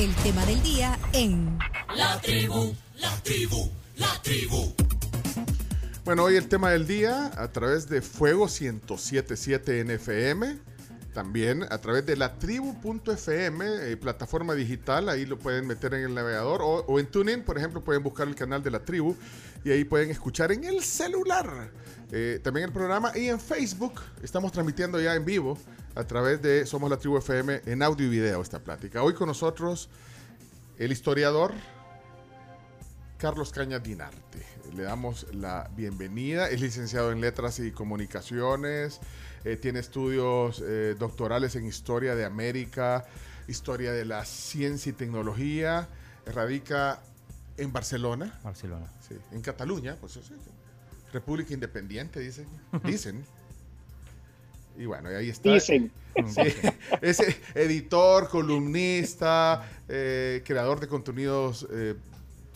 el tema del día en La tribu, la tribu, la tribu. Bueno, hoy el tema del día a través de Fuego 1077 NFM, también a través de la tribu.fm, eh, plataforma digital, ahí lo pueden meter en el navegador o, o en TuneIn, por ejemplo, pueden buscar el canal de la tribu y ahí pueden escuchar en el celular eh, también el programa y en Facebook estamos transmitiendo ya en vivo a través de Somos la Tribu FM en audio y video esta plática. Hoy con nosotros el historiador Carlos Cañas Dinarte. Le damos la bienvenida. Es licenciado en Letras y Comunicaciones. eh, tiene estudios eh, doctorales en Historia de América, Historia de la Ciencia y Tecnología. Radica en Barcelona, Barcelona. sí, en Cataluña, pues sí, sí. República Independiente, dicen. Dicen. Y bueno, ahí está. Dicen. Sí, es editor, columnista, eh, creador de contenidos eh,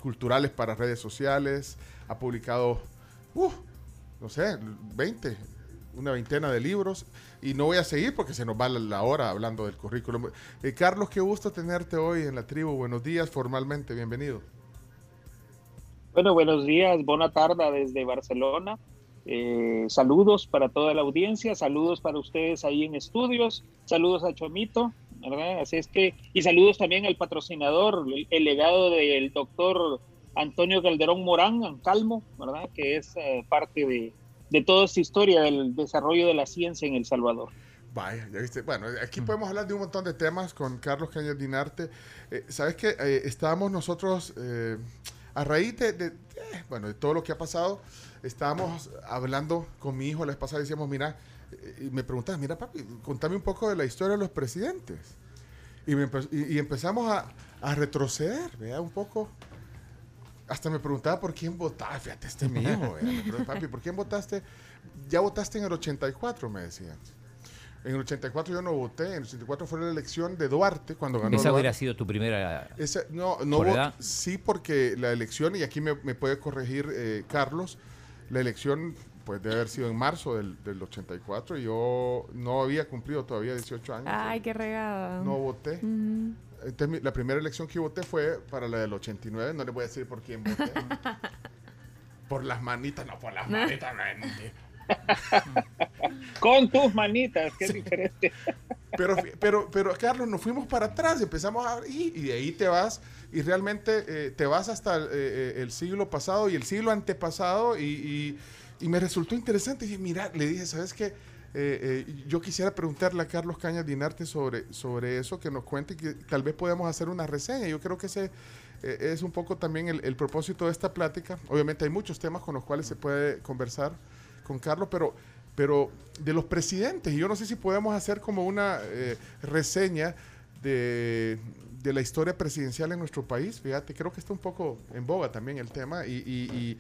culturales para redes sociales. Ha publicado, uh, no sé, 20, una veintena de libros. Y no voy a seguir porque se nos va la, la hora hablando del currículum. Eh, Carlos, qué gusto tenerte hoy en la tribu. Buenos días, formalmente, bienvenido. Bueno, buenos días, buena tarde desde Barcelona. Eh, saludos para toda la audiencia, saludos para ustedes ahí en estudios, saludos a Chomito, ¿verdad? Así es que, y saludos también al patrocinador, el, el legado del doctor Antonio Calderón Morán, Ancalmo, ¿verdad? Que es eh, parte de, de toda esta historia del desarrollo de la ciencia en El Salvador. Vaya, ya viste. Bueno, aquí podemos hablar de un montón de temas con Carlos Cañas Dinarte. Eh, Sabes que eh, estábamos nosotros, eh, a raíz de, de, eh, bueno, de todo lo que ha pasado, estábamos hablando con mi hijo la vez pasada y decíamos, mira, y me preguntas, mira papi, contame un poco de la historia de los presidentes. Y, me empe- y- y empezamos a, a retroceder, vea, un poco. Hasta me preguntaba por quién votaba, fíjate, este mi hijo, me papi, ¿por quién votaste? Ya votaste en el 84, me decían. En el 84 yo no voté, en el 84 fue la elección de Duarte cuando ganó Esa Duarte. hubiera sido tu primera. No, no ¿Por edad? sí porque la elección, y aquí me, me puede corregir eh, Carlos, la elección pues debe haber sido en marzo del, del 84 y yo no había cumplido todavía 18 años. Ay, qué regada. No voté. Entonces, mi- la primera elección que voté fue para la del 89, no le voy a decir por quién voté. por las manitas, no, por las manitas, no, no. Con tus manitas, qué diferente. Pero, pero, pero, Carlos, nos fuimos para atrás, empezamos a y, y de ahí te vas, y realmente eh, te vas hasta el, eh, el siglo pasado y el siglo antepasado, y, y- me resultó interesante. Y dije, mira, le dije, ¿sabes qué? Eh, eh, yo quisiera preguntarle a Carlos Cañas Dinarte sobre, sobre eso, que nos cuente, que tal vez podamos hacer una reseña. Yo creo que ese eh, es un poco también el, el propósito de esta plática. Obviamente hay muchos temas con los cuales se puede conversar con Carlos, pero, pero de los presidentes, y yo no sé si podemos hacer como una eh, reseña de, de la historia presidencial en nuestro país. Fíjate, creo que está un poco en boga también el tema, y, y- y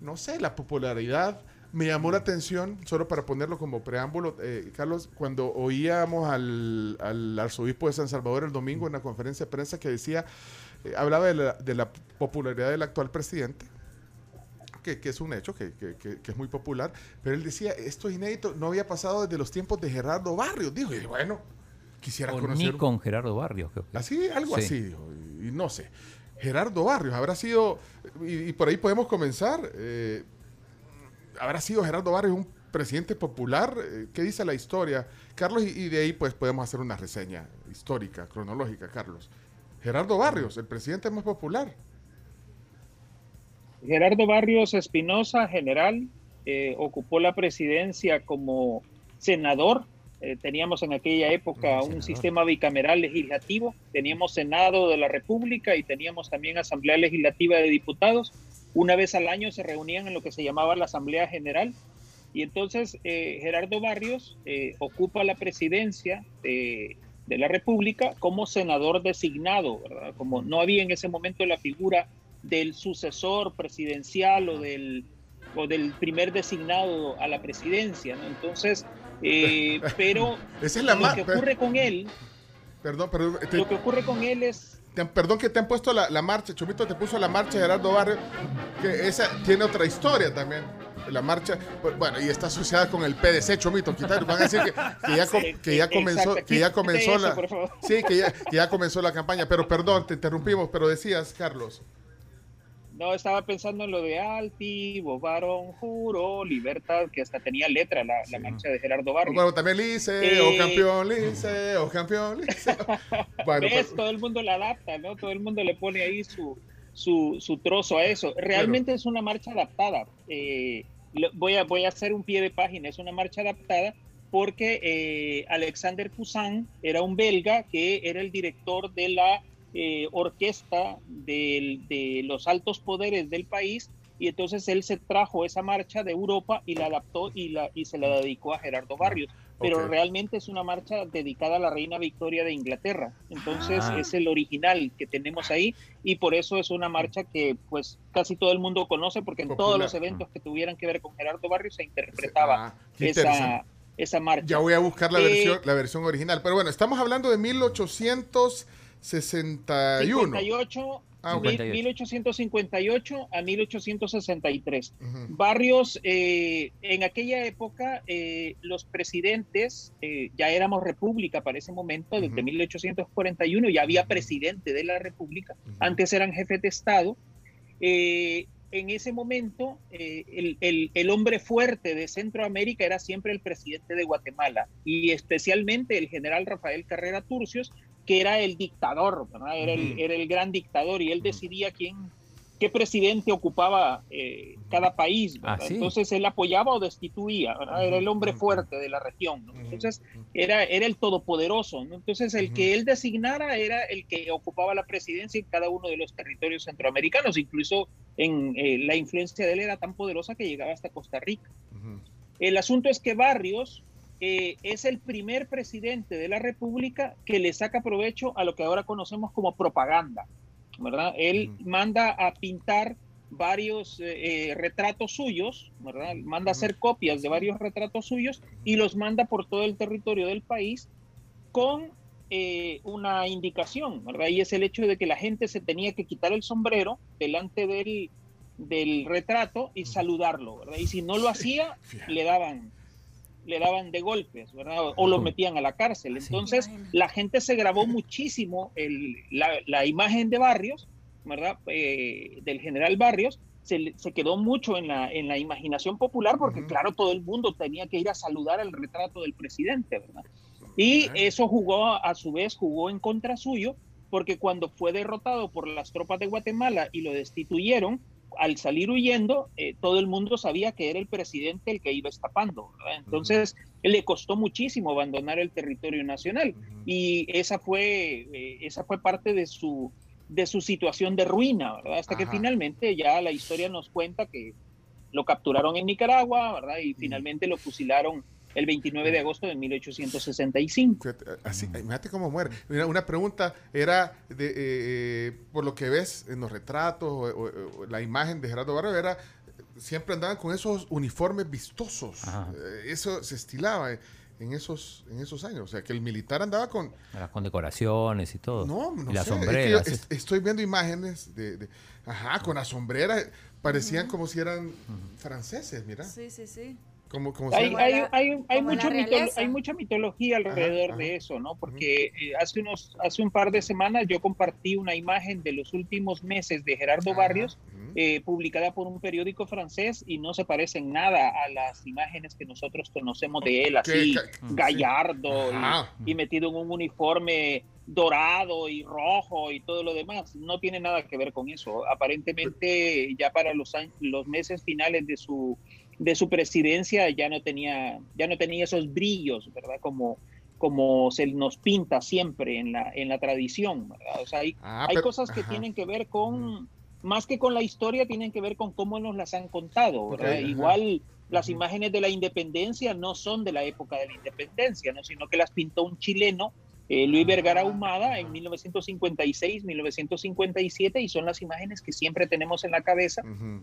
no sé, la popularidad. Me llamó la atención, solo para ponerlo como preámbulo, eh, Carlos, cuando oíamos al, al arzobispo de San Salvador el domingo en la conferencia de prensa que decía, eh, hablaba de la, de la popularidad del actual presidente, que, que es un hecho, que, que- que- es muy popular, pero él decía, esto es inédito, no había pasado desde los tiempos de Gerardo Barrios, dijo, y bueno, quisiera O conocer... ni con Gerardo Barrios, creo que. Así, algo Sí. así, dijo, y, y no sé. Gerardo Barrios, habrá sido, y, y por ahí podemos comenzar, eh, habrá sido Gerardo Barrios un presidente popular, Eh, ¿qué dice la historia? Carlos, y, y de ahí pues podemos hacer una reseña histórica, cronológica, Carlos. Gerardo Barrios, el presidente más popular. Gerardo Barrios Espinosa, general, eh, ocupó la presidencia como senador. Eh, teníamos en aquella época un sistema bicameral legislativo. Teníamos Senado de la República y teníamos también Asamblea Legislativa de Diputados. Una vez al año se reunían en lo que se llamaba la Asamblea General. Y entonces eh, Gerardo Barrios eh, ocupa la presidencia de, de la República como senador designado, ¿verdad? Como no había en ese momento la figura del sucesor presidencial o del, o del primer designado a la presidencia, ¿no? Entonces, eh, pero Esa es la lo que ocurre con él, Perdón, perdón, te- lo que ocurre con él es te- perdón que te han puesto la, la marcha, Chomito te puso la marcha Gerardo Barrios, que esa tiene otra historia también. la marcha, pues, bueno, y está asociada con el P desecho, mito, quitar, van a decir que, que ya, que ya comenzó, que ya comenzó la, sí, que ya, que ya comenzó la campaña, pero perdón, te interrumpimos, pero decías, Carlos. No, estaba pensando en lo de altivo, varón, juro, libertad, que hasta tenía letra la, la marcha de Gerardo Barrios. Bueno, también Lice, o Eh. campeón Lice, o campeón Lice. Bueno, ¿Ves? pero- Todo el mundo la adapta, ¿no? Todo el mundo le pone ahí su, su, su trozo a eso. Realmente es una marcha adaptada. Eh, voy, a, voy a hacer un pie de página. Es una marcha adaptada porque eh, Alexander Poussin era un belga que era el director de la eh, orquesta del- de los altos poderes del país y entonces él se trajo esa marcha de Europa y la adaptó y, la, y se la dedicó a Gerardo Barrios. Pero realmente es una marcha dedicada a la reina Victoria de Inglaterra. Entonces Ah. es el original que tenemos ahí y por eso es una marcha que pues casi todo el mundo conoce porque en todos los eventos que tuvieran que ver con Gerardo Barrios se interpretaba Ah, esa, esa marcha. Ya voy a buscar la, Eh, versión, la versión original. Pero bueno, estamos hablando de 1861. 58, Ah, ok. mil- 1858 a 1863. Ujú. Barrios, eh, en aquella época, eh, los presidentes, eh, ya éramos república para ese momento, desde Ujú. 1841, ya había presidente de la república, antes eran jefes de Estado. Eh, en ese momento, eh, el, el- el hombre fuerte de Centroamérica era siempre el presidente de Guatemala y especialmente el general Rafael Carrera Turcios, que era el dictador, ¿verdad? Era, el, era el gran dictador y él decidía quién, qué presidente ocupaba eh, cada país. ¿verdad? Ah, sí. Entonces él apoyaba o destituía, ¿verdad? era el hombre fuerte de la región. ¿no? Entonces era, era el todopoderoso. ¿no? Entonces el que él designara era el que ocupaba la presidencia en cada uno de los territorios centroamericanos. Incluso en eh, la influencia de él era tan poderosa que llegaba hasta Costa Rica. El asunto es que Barrios eh, es el primer presidente de la República que le saca provecho a lo que ahora conocemos como propaganda, ¿verdad? Él manda a pintar varios eh, eh, retratos suyos, ¿verdad? Manda a hacer copias de varios retratos suyos y los manda por todo el territorio del país con eh, una indicación, ¿verdad? Y es el hecho de que la gente se tenía que quitar el sombrero delante del, del retrato y saludarlo, ¿verdad? Y si no lo hacía, le daban le daban de golpes, ¿verdad? O, lo metían a la cárcel. Sí. Entonces, la gente se grabó muchísimo el- la, la imagen de Barrios, ¿verdad? Eh, del general Barrios, se, se quedó mucho en la, en la imaginación popular porque, claro, todo el mundo tenía que ir a saludar el retrato del presidente, ¿verdad? Y Ah. eso jugó, a su vez, jugó en contra suyo, porque cuando fue derrotado por las tropas de Guatemala y lo destituyeron, al salir huyendo, eh, todo el mundo sabía que era el presidente el que iba escapando. ¿verdad? Entonces, le costó muchísimo abandonar el territorio nacional y esa fue, eh, esa fue parte de su, de su situación de ruina, ¿verdad? Hasta que finalmente ya la historia nos cuenta que lo capturaron en Nicaragua, ¿verdad? Y finalmente lo fusilaron el 29 de agosto de 1865. Fíjate, así, imagínate cómo muere. Mira, una pregunta era, de, eh, eh, por lo que ves en los retratos, o, o- o la imagen de Gerardo Barrio, era, siempre andaban con esos uniformes vistosos. Ajá. Eh, eso se estilaba eh, en esos, en esos años. O sea, que el militar andaba con... Las condecoraciones y todo. No, no y las sé, es que sombreras. est- estoy viendo imágenes de, de- Ajá, con las sombreras. Parecían como si eran franceses, mira. Sí, sí, sí. Como, como si Hay, hay, hay, hay como la mucho mito- hay mucha mitología alrededor Ajá, de eso, ¿no? Porque eh, hace, unos, hace un par de semanas yo compartí una imagen de los últimos meses de Gerardo Ajá, Barrios, eh, publicada por un periódico francés y no se parece en nada a las imágenes que nosotros conocemos de él, así que- gallardo y- y, metido en un uniforme dorado y rojo y todo lo demás. No tiene nada que ver con eso. Aparentemente ya para los, años- los meses finales de su, de su presidencia ya no tenía, ya no tenía esos brillos, ¿verdad? Como, como se nos pinta siempre en la, en la tradición, ¿verdad? O sea, hay, Ah, hay pero- cosas que ajá. tienen que ver con, más que con la historia, tienen que ver con cómo nos las han contado, ¿verdad? Igual las imágenes de la independencia no son de la época de la independencia, ¿no? sino que las pintó un chileno, eh, Luis Vergara Ah. Ahumada, en 1956, 1957, y son las imágenes que siempre tenemos en la cabeza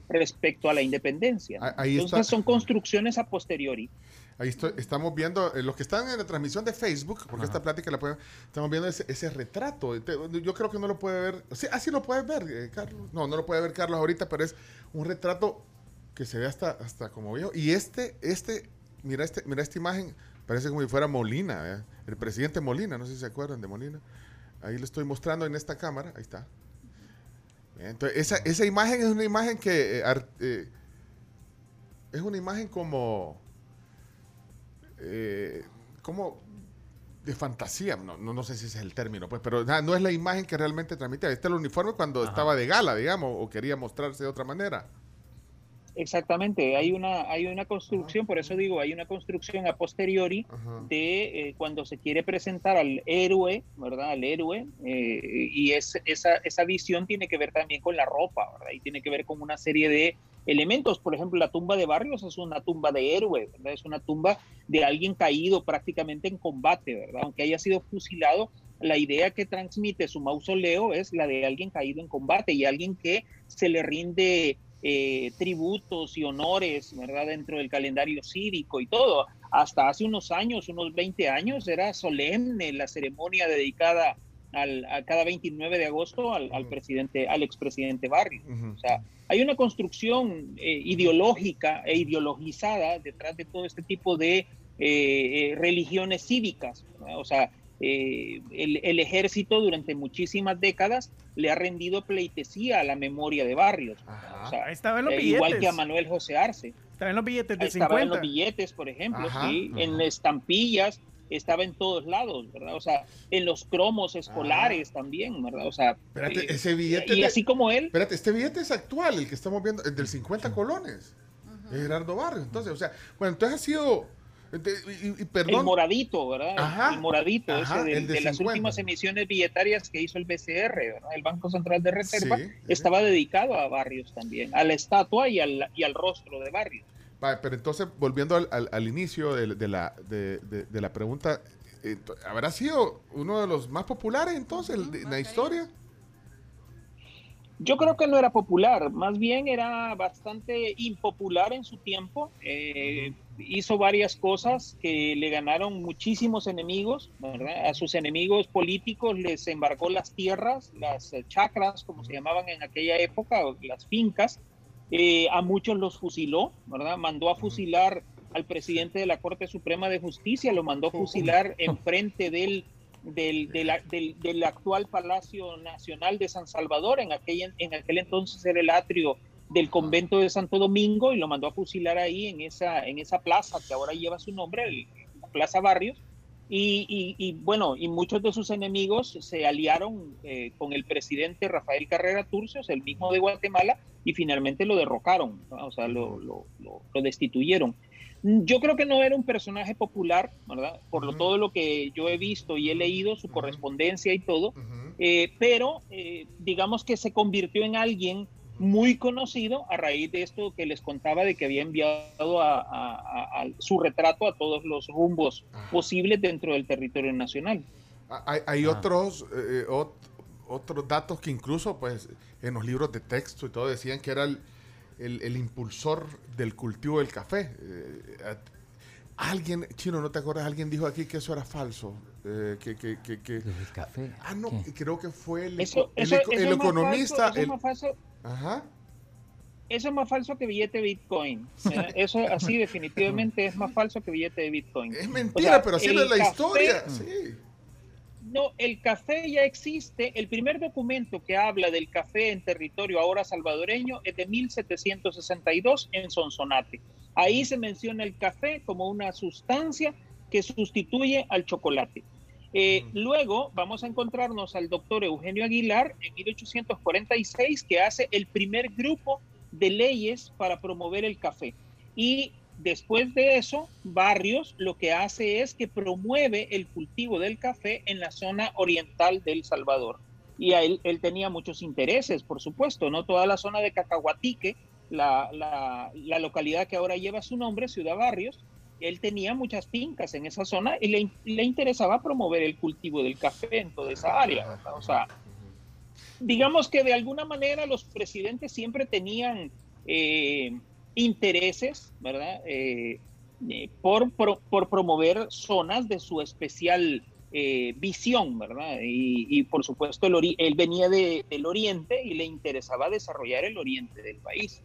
respecto a la independencia. Ah, ahí Entonces está. son construcciones a posteriori. Ahí estoy- estamos viendo, eh, los que están en la transmisión de Facebook, porque Ajá. esta plática la pueden, estamos viendo ese, ese retrato. Te- yo creo que no lo puede ver, sí, así lo puedes ver, eh, Carlos. No, no lo puede ver Carlos ahorita, pero es un retrato que se ve hasta, hasta como viejo. Y este, este, mira, este, mira esta imagen, parece como si fuera Molina, ¿eh? el presidente Molina, no sé si se acuerdan de Molina. Ahí le estoy mostrando en esta cámara, ahí está. Entonces, esa, esa imagen es una imagen que eh, ar- eh, es una imagen como eh, como de fantasía, no, no, no sé si ese es el término, pues, pero no es la imagen que realmente transmitía. Este es el uniforme cuando estaba de gala, digamos, o quería mostrarse de otra manera. Exactamente, hay una, hay una construcción, por eso digo, hay una construcción a posteriori Ajá. de eh, cuando se quiere presentar al héroe, ¿verdad? Al héroe, eh, y es, esa, esa visión tiene que ver también con la ropa, ¿verdad? Y tiene que ver con una serie de elementos. Por ejemplo, la tumba de Barrios es una tumba de héroe, ¿verdad? Es una tumba de alguien caído prácticamente en combate, ¿verdad? Aunque haya sido fusilado, la idea que transmite su mausoleo es la de alguien caído en combate y alguien que se le rinde eh, tributos y honores, ¿verdad? Dentro del calendario cívico y todo. Hasta hace unos años, unos 20 años, era solemne la ceremonia dedicada al, a cada 29 de agosto al, presidente, al expresidente Barrios. Ujú. O sea, hay una construcción eh, ideológica e ideologizada detrás de todo este tipo de eh, eh, religiones cívicas. ¿verdad? O sea, eh, el, el ejército durante muchísimas décadas le ha rendido pleitesía a la memoria de Barrios. Ajá. O sea, Ahí estaba en los eh, billetes. igual que a Manuel José Arce. Estaba en los billetes de Estaba en 50. los billetes, por ejemplo, Ajá, sí, ajá. en estampillas, estaba en todos lados, ¿verdad? O sea, en los cromos escolares también, ¿verdad? O sea, Espérate, eh, ese billete. y de- así como él, Espérate, este billete es actual, el que estamos viendo, el del 50 colones. Es Gerardo Barrios. Entonces, o sea, bueno, entonces ha sido. Y, el moradito, ¿verdad? Ajá, el moradito, ajá, ese de, el de de las 50. últimas emisiones billetarias que hizo el BCR, ¿verdad? El Banco Central de Reserva, Sí, sí. estaba dedicado a Barrios también, a la estatua y al, y al rostro de Barrios. Vale, pero entonces, volviendo al, al- al inicio de, de la, de la pregunta, eh, ¿habrá sido uno de los más populares entonces en la historia? Yo creo que no era popular, más bien era bastante impopular en su tiempo. eh, hizo varias cosas que le ganaron muchísimos enemigos, ¿verdad? A sus enemigos políticos les embargó las tierras, las chacras, como se llamaban en aquella época, las fincas. Eh, a muchos los fusiló, ¿verdad? Mandó a fusilar al presidente de la Corte Suprema de Justicia, lo mandó a fusilar enfrente del del, del actual Palacio Nacional de San Salvador, en aquel, en aquel entonces era el atrio del convento de Santo Domingo y lo mandó a fusilar ahí en esa, en esa plaza que ahora lleva su nombre, el- la Plaza Barrios. Y, y- y, bueno, y muchos de sus enemigos se aliaron eh, con el presidente Rafael Carrera Turcios, el mismo de Guatemala, y finalmente lo derrocaron, ¿no? o sea, lo, lo- lo- lo destituyeron. Yo creo que no era un personaje popular, ¿verdad? Por lo, todo lo que yo he visto y he leído, su correspondencia y todo, eh, pero eh, digamos que se convirtió en alguien muy conocido a raíz de esto que les contaba de que había enviado a, a- a- a su retrato a todos los rumbos Ajá. posibles dentro del territorio nacional. Ah, Hay, hay otros, eh, ot- otros datos que incluso pues en los libros de texto y todo decían que era el, el- el impulsor del cultivo del café. Eh, alguien, chino, ¿no te acuerdas? Alguien dijo aquí que eso era falso. eh, que, que, que, que- El café. ah, no, ¿Qué? creo que fue el, Eso, el eso- eco- eso el economista. falso- eso es el- más falso- ajá. eso es más falso que billete de Bitcoin. Eso así definitivamente es más falso que billete de Bitcoin. Es O mentira, sea, pero así es la café- historia. Sí. No, el café ya existe. El primer documento que habla del café en territorio ahora salvadoreño es de 1762 en Sonsonate. Ahí se menciona el café como una sustancia que sustituye al chocolate. Eh, luego vamos a encontrarnos al doctor Eugenio Aguilar en 1846 que hace el primer grupo de leyes para promover el café. Y después de eso, Barrios lo que hace es que promueve el cultivo del café en la zona oriental del Salvador. Y él, él tenía muchos intereses, por supuesto, no toda la zona de Cacahuatique, la, la, la localidad que ahora lleva su nombre, Ciudad Barrios, él tenía muchas fincas en esa zona y le, le interesaba promover el cultivo del café en toda esa área. ¿verdad? O sea, digamos que de alguna manera los presidentes siempre tenían eh, intereses, ¿verdad? Eh, eh, por, por, por promover zonas de su especial eh, visión, ¿verdad? Y, y, por supuesto el ori- él venía de- del oriente y le interesaba desarrollar el oriente del país.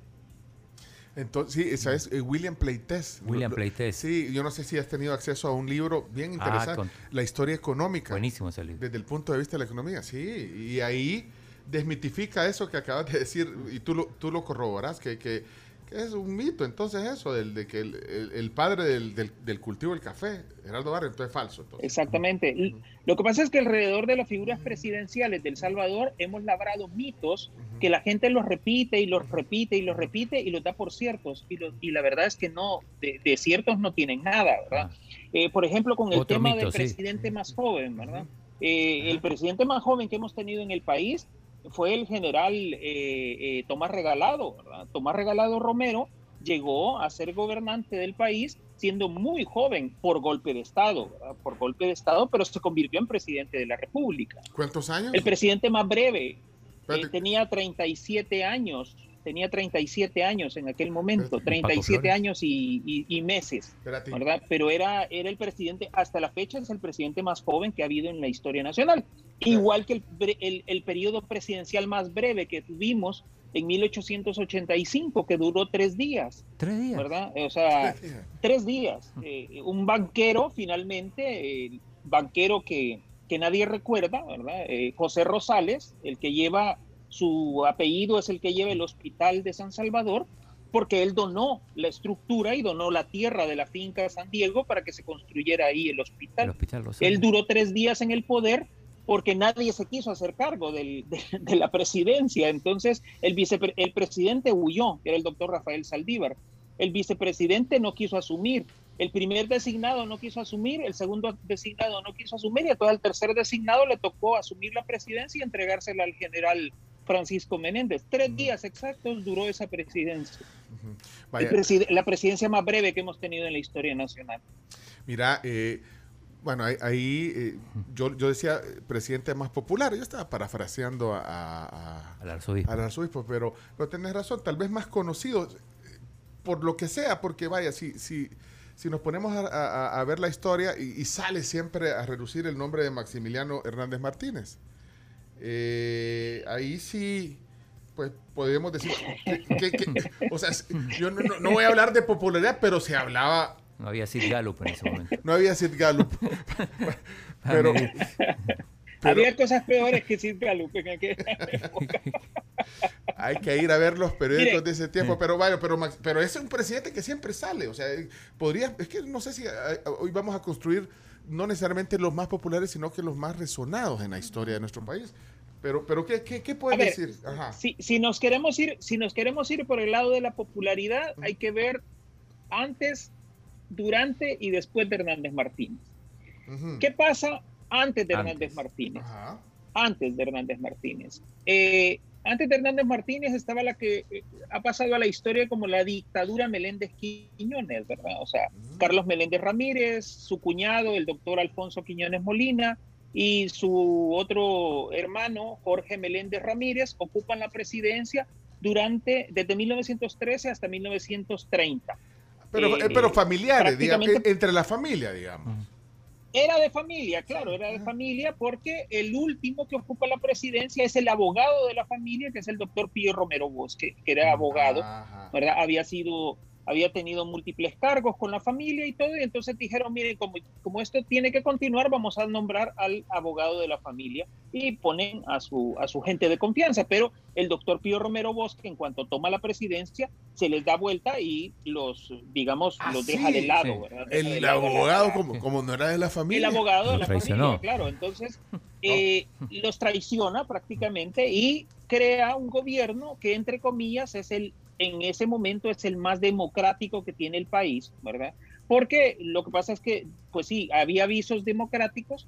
Entonces, sí, ¿sabes? Eh, William Pleites. William Pleites. Sí, yo no sé si has tenido acceso a un libro bien Ah, interesante, con- La historia económica. Buenísimo ese libro. Desde el punto de vista de la economía, sí. Y ahí desmitifica eso que acabas de decir y tú lo, tú lo corroboras, que, que, que es un mito. Entonces eso, del, de que el, el- el padre del, del- del cultivo del café, Gerardo Barrio, entonces es falso. Entonces. Exactamente. Lo que pasa es que alrededor de las figuras presidenciales de El Salvador hemos labrado mitos que la gente los repite y los repite y los repite y los da por ciertos. Y, lo- y la verdad es que no, de, de ciertos no tienen nada, ¿verdad? Eh, por ejemplo, con el Otro tema mito, del sí. presidente más joven, ¿verdad? Eh, el presidente más joven que hemos tenido en el país fue el general eh, eh, Tomás Regalado, ¿verdad? Tomás Regalado Romero llegó a ser gobernante del país siendo muy joven por golpe de Estado, ¿verdad? por golpe de Estado, pero se convirtió en presidente de la República. ¿Cuántos años? El presidente más breve eh, tenía 37 años, tenía 37 años en aquel momento, Espérate. 37 Flores. años y, y- y meses. Espérate. ¿verdad? Pero era, era el presidente, hasta la fecha es el presidente más joven que ha habido en la historia nacional. Igual que el, el, el periodo presidencial más breve que tuvimos en 1885, que duró tres días, Tres días. ¿verdad? O sea, tres días. Eh, un banquero, finalmente, el banquero que, que nadie recuerda, ¿verdad? Eh, José Rosales, el que lleva su apellido, es el que lleva el hospital de San Salvador, porque él donó la estructura y donó la tierra de la finca San Diego para que se construyera ahí el hospital. El hospital. Él duró tres días en el poder porque nadie se quiso hacer cargo del- de, de la presidencia. Entonces, el, vicepre- el presidente huyó, que era el doctor Rafael Saldívar. El vicepresidente no quiso asumir. El primer designado no quiso asumir, el segundo designado no quiso asumir y entonces al tercer designado le tocó asumir la presidencia y entregársela al general Francisco Menéndez. Tres días exactos duró esa presidencia. El Vaya, preside- la presidencia más breve que hemos tenido en la historia nacional. mira, eh, bueno, ahí, ahí, eh, yo, yo decía eh, presidente más popular, yo estaba parafraseando a, a- Al arzobispo. al arzobispo, pero, pero tenés razón, tal vez más conocido, eh, por lo que sea, porque vaya, si, si, si nos ponemos a, a- a ver la historia y, y sale siempre a reducir el nombre de Maximiliano Hernández Martínez, eh, ahí sí, pues podemos decir, que, que- que- o sea, yo no, no- no voy a hablar de popularidad, pero se hablaba, No había Sid Gallup en ese momento. no había Sid Gallup, pero... pero- Había cosas peores que Sid Gallup en aquella época. Hay que ir a ver los periódicos Mire. de ese tiempo, pero vaya, pero, Max- pero ese es un presidente que siempre sale, o sea, podría, es que no sé si eh, hoy vamos a construir no necesariamente los más populares, sino que los más resonados en la historia de nuestro país. Pero, pero ¿qué, qué, qué puedes ver, decir? Ajá. Si, si nos queremos ir, si nos queremos ir por el lado de la popularidad, hay que ver antes, durante y después de Hernández Martínez. Ujú. ¿Qué pasa antes de Antes. Hernández Martínez? Ajá. Antes de Hernández Martínez. Eh, antes de Hernández Martínez estaba la que eh, ha pasado a la historia como la dictadura Meléndez Quiñones, ¿verdad? O sea, Carlos Meléndez Ramírez, su cuñado, el doctor Alfonso Quiñones Molina, y su otro hermano, Jorge Meléndez Ramírez, ocupan la presidencia durante, desde 1913 hasta 1930. Pero, Eh, eh, pero familiares, digamos, entre la familia, digamos. Era de familia, claro, era de familia porque el último que ocupa la presidencia es el abogado de la familia, que es el doctor Pío Romero Bosque, que era abogado, Ajá. ¿verdad? Había sido, había tenido múltiples cargos con la familia y todo, y entonces dijeron, miren, como, como esto tiene que continuar, vamos a nombrar al abogado de la familia y ponen a su, a su gente de confianza, pero el doctor Pío Romero Bosque, en cuanto toma la presidencia, se les da vuelta y los, digamos, Ah, los deja sí, de lado, sí. ¿verdad? Deja de El lado abogado, la- como, como no era de la el familia. abogado de la traicionó. familia, claro. Entonces, eh, los traiciona prácticamente y crea un gobierno que, entre comillas, es el, en ese momento es el más democrático que tiene el país, ¿verdad? Porque lo que pasa es que, pues sí, había avisos democráticos,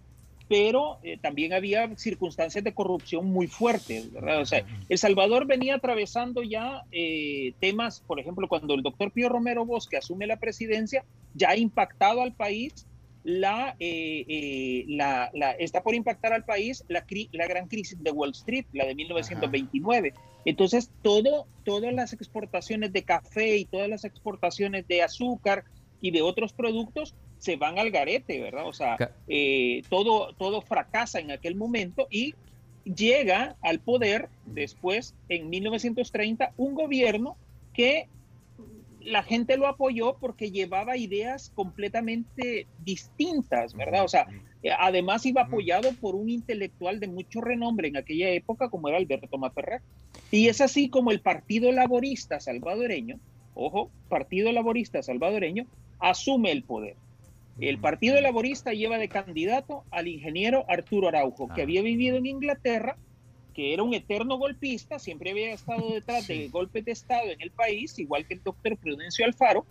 pero eh, también había circunstancias de corrupción muy fuertes, ¿verdad? O sea, El Salvador venía atravesando ya eh, temas, por ejemplo, cuando el doctor Pío Romero Bosque asume la presidencia, ya ha impactado al país la, eh, eh, la, la- está por impactar al país la, gran crisis de Wall Street, la de 1929. Entonces, todo, todas las exportaciones de café y todas las exportaciones de azúcar y de otros productos se van al garete, ¿verdad? O sea, eh, todo, todo fracasa en aquel momento y llega al poder después, en 1930, un gobierno que la gente lo apoyó porque llevaba ideas completamente distintas, ¿verdad? O sea, eh, además iba apoyado por un intelectual de mucho renombre en aquella época como era Alberto Maferrer. Y es así como el Partido Laborista salvadoreño, ojo, Partido Laborista salvadoreño, asume el poder. El Partido Laborista lleva de candidato al ingeniero Arturo Araujo, que ah. había vivido en Inglaterra, que era un eterno golpista, siempre había estado detrás de golpes de Estado en el país, igual que el doctor Prudencio Alfaro,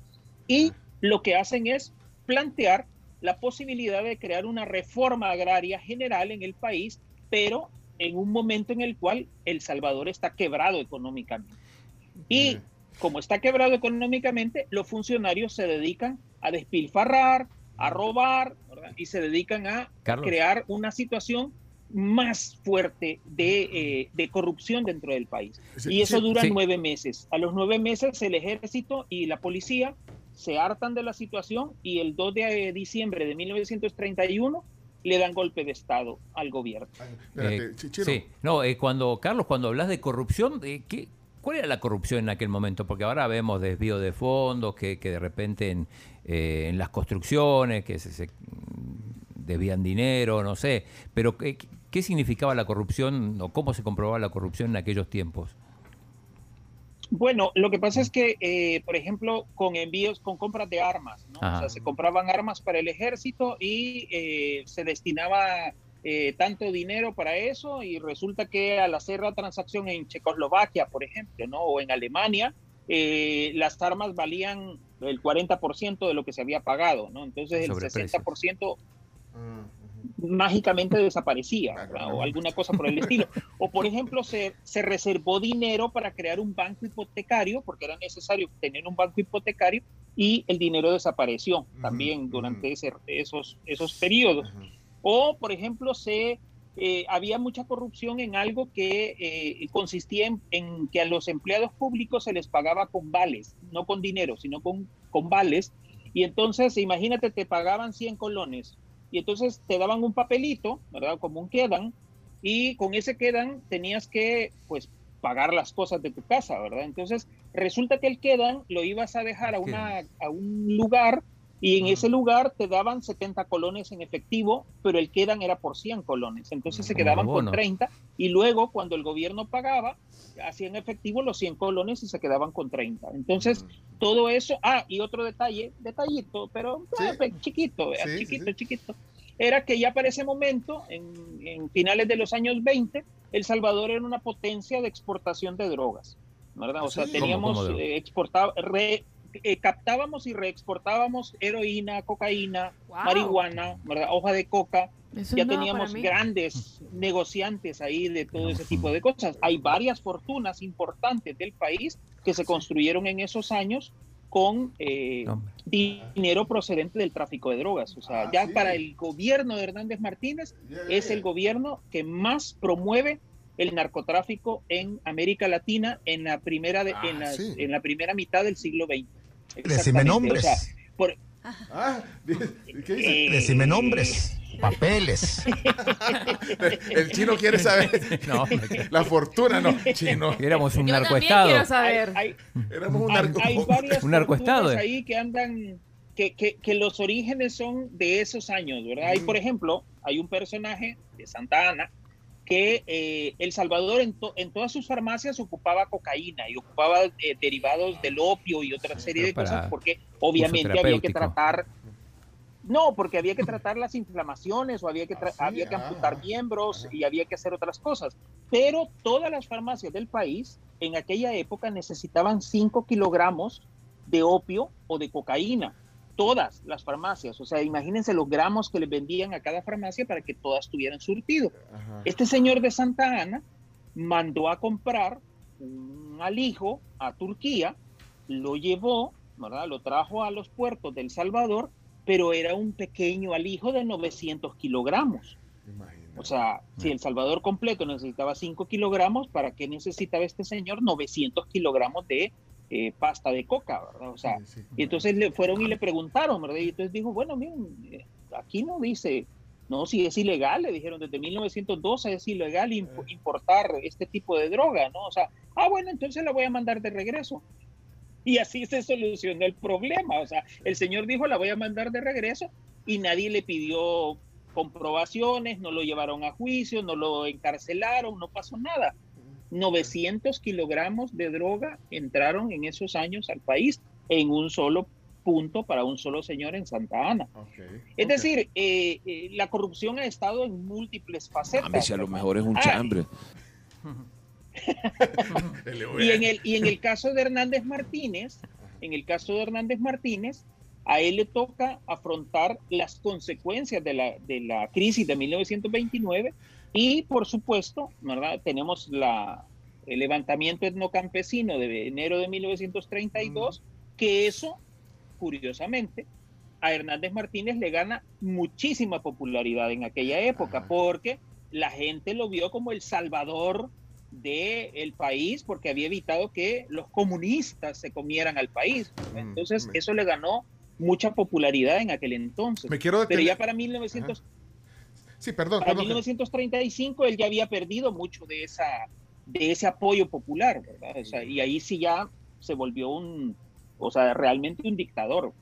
y lo que hacen es plantear la posibilidad de crear una reforma agraria general en el país, pero en un momento en el cual El Salvador está quebrado económicamente. Y como está quebrado económicamente, los funcionarios se dedican a despilfarrar, a robar y se dedican a crear una situación más fuerte de, eh, corrupción dentro del país. y eso dura nueve meses. A los nueve meses el ejército y la policía se hartan de la situación y el 2 de diciembre de 1931 le dan golpe de Estado al gobierno. Eh, sí, no, eh, cuando, Carlos, cuando hablas de corrupción, ¿qué, ¿cuál era la corrupción en aquel momento? Porque ahora vemos desvío de fondos, que, que de repente en, eh, en las construcciones, que se, debían dinero, no sé. Pero ¿qué, ¿qué, significaba la corrupción o cómo se comprobaba la corrupción en aquellos tiempos? Bueno, lo que pasa es que, eh, por ejemplo, con envíos, con compras de armas, ¿no? o sea, se compraban armas para el ejército y eh, se destinaba tanto dinero para eso y resulta que al hacer la transacción en Checoslovaquia, por ejemplo, ¿no? o en Alemania, las armas valían el 40% de lo que se había pagado, ¿no? Entonces el 60% mm, mágicamente desaparecía o alguna cosa por el estilo. O por ejemplo, se, se reservó dinero para crear un banco hipotecario porque era necesario tener un banco hipotecario y el dinero desapareció también durante ese, esos, esos periodos. O por ejemplo, se eh, había mucha corrupción en algo que eh, consistía en, que a los empleados públicos se les pagaba con vales, no con dinero, sino con, con vales. Y entonces, imagínate, te pagaban 100 colones y entonces te daban un papelito, ¿verdad? Como un quedan, y con ese quedan tenías que, pues, pagar las cosas de tu casa, ¿verdad? Entonces, resulta que el quedan lo ibas a dejar a, una, a un lugar y en ese lugar te daban 70 colones en efectivo, pero el quedan era por 100 colones. Entonces se quedaban con 30 y luego cuando el gobierno pagaba, hacían efectivo los 100 colones y se quedaban con 30. Entonces todo eso, ah, y otro detalle, detallito, pero eh, chiquito, chiquito, chiquito, era que ya para ese momento, en, finales de los años 20, El Salvador era una potencia de exportación de drogas. ¿verdad? O sea, teníamos eh, exportado, eh, captábamos y reexportábamos heroína, cocaína, marihuana, hoja de coca. ya teníamos grandes dinero ahí de todo ese tipo de cosas. Hay varias fortunas importantes del país que se construyeron en esos años con eh, dinero procedente del tráfico de drogas. O sea, ah, ya para el gobierno de Hernández Martínez es el gobierno que más promueve el narcotráfico en América Latina en la primera, de, en, ah, en la primera mitad del siglo XX. Decime nombres. Ah, ¿qué Decime nombres. Papeles. El chino quiere saber la fortuna, no, chino. Éramos un narcoestado. Hay, Éramos un, narco, hay, varias un narcoestado. Eh. ahí que andan, que, que, que, los orígenes son de esos años, ¿verdad? Hay, por ejemplo, hay un personaje de Santa Ana que eh, El Salvador en, en, todas sus farmacias ocupaba cocaína y ocupaba eh, derivados del opio y otra serie de cosas porque obviamente había que tratar no, porque había que tratar las inflamaciones o había que, ah, había que amputar miembros y había que hacer otras cosas. Pero todas las farmacias del país en aquella época necesitaban 5 kilogramos de opio o de cocaína todas las farmacias. O sea, imagínense los gramos que le vendían a cada farmacia para que todas tuvieran surtido. Este señor de Santa Ana mandó a comprar un alijo a Turquía, lo llevó, ¿verdad? Lo trajo a los puertos del Salvador, pero era un pequeño alijo de 900 kilogramos. O sea, si El Salvador completo necesitaba 5 kilogramos, ¿para qué necesitaba este señor 900 kilogramos de eh, pasta de coca, ¿verdad? O sea, y entonces le fueron y le preguntaron, ¿verdad? Y entonces dijo, bueno, miren, eh, aquí no dice, no, si es ilegal, le dijeron, desde 1912 es ilegal eh. importar este tipo de droga, ¿no? O sea, ah, bueno, entonces la voy a mandar de regreso. Y así se solucionó el problema. O sea, el señor dijo, la voy a mandar de regreso y nadie le pidió comprobaciones, no lo llevaron a juicio, no lo encarcelaron, no pasó nada. 900 kilogramos de droga entraron en esos años al país en un solo punto para un solo señor en Santa Ana. Es decir, eh, eh, la corrupción ha estado en múltiples facetas. A si a lo mejor es un chambre. y, en el, y en el caso de Hernández Martínez, en el caso de Hernández Martínez, a él le toca afrontar las consecuencias de la, de la crisis de 1929 y, por supuesto, ¿verdad? tenemos la, el levantamiento etnocampesino de enero de 1932, que eso, curiosamente, a Hernández Martínez le gana muchísima popularidad en aquella época, porque la gente lo vio como el salvador del país, porque había evitado que los comunistas se comieran al país. Entonces, eso le ganó mucha popularidad en aquel entonces. Me quiero Pero ya para 1900... Sí, perdón. Para 1935 él ya había perdido mucho de, esa, de ese apoyo popular, ¿verdad? O sea, y ahí sí ya se volvió un, o sea, realmente un dictador.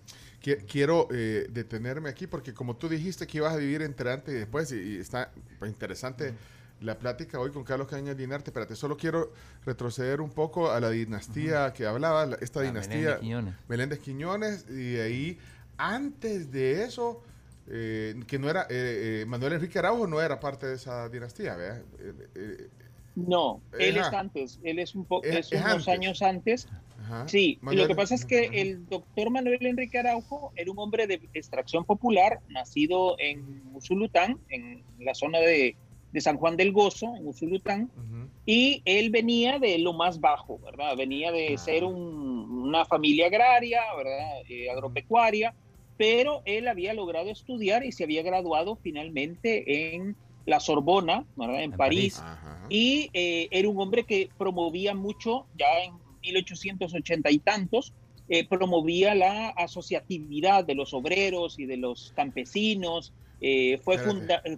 Quiero eh, detenerme aquí porque como tú dijiste que ibas a vivir entre antes y después, y, está interesante la plática hoy con Carlos Cañas Dinarte, te solo quiero retroceder un poco a la dinastía que hablaba, esta dinastía Meléndez Quiñones. y de ahí, antes de eso, eh, que no era, eh, eh, Manuel Enrique Araujo no era parte de esa dinastía, ¿verdad? no, él es antes, él es un poco, es, unos años antes. sí, lo que pasa es que el doctor Manuel Enrique Araujo era un hombre de extracción popular, nacido en Usulután, en la zona de de San Juan del Gozo, en Usulután, y él venía de lo más bajo, ¿verdad? Venía de ser una familia agraria, ¿verdad? Eh, agropecuaria, pero él había logrado estudiar y se había graduado finalmente en la Sorbona, ¿verdad? En, París, y eh, era un hombre que promovía mucho, ya en 1880 y tantos, eh, promovía la asociatividad de los obreros y de los campesinos, eh, fue,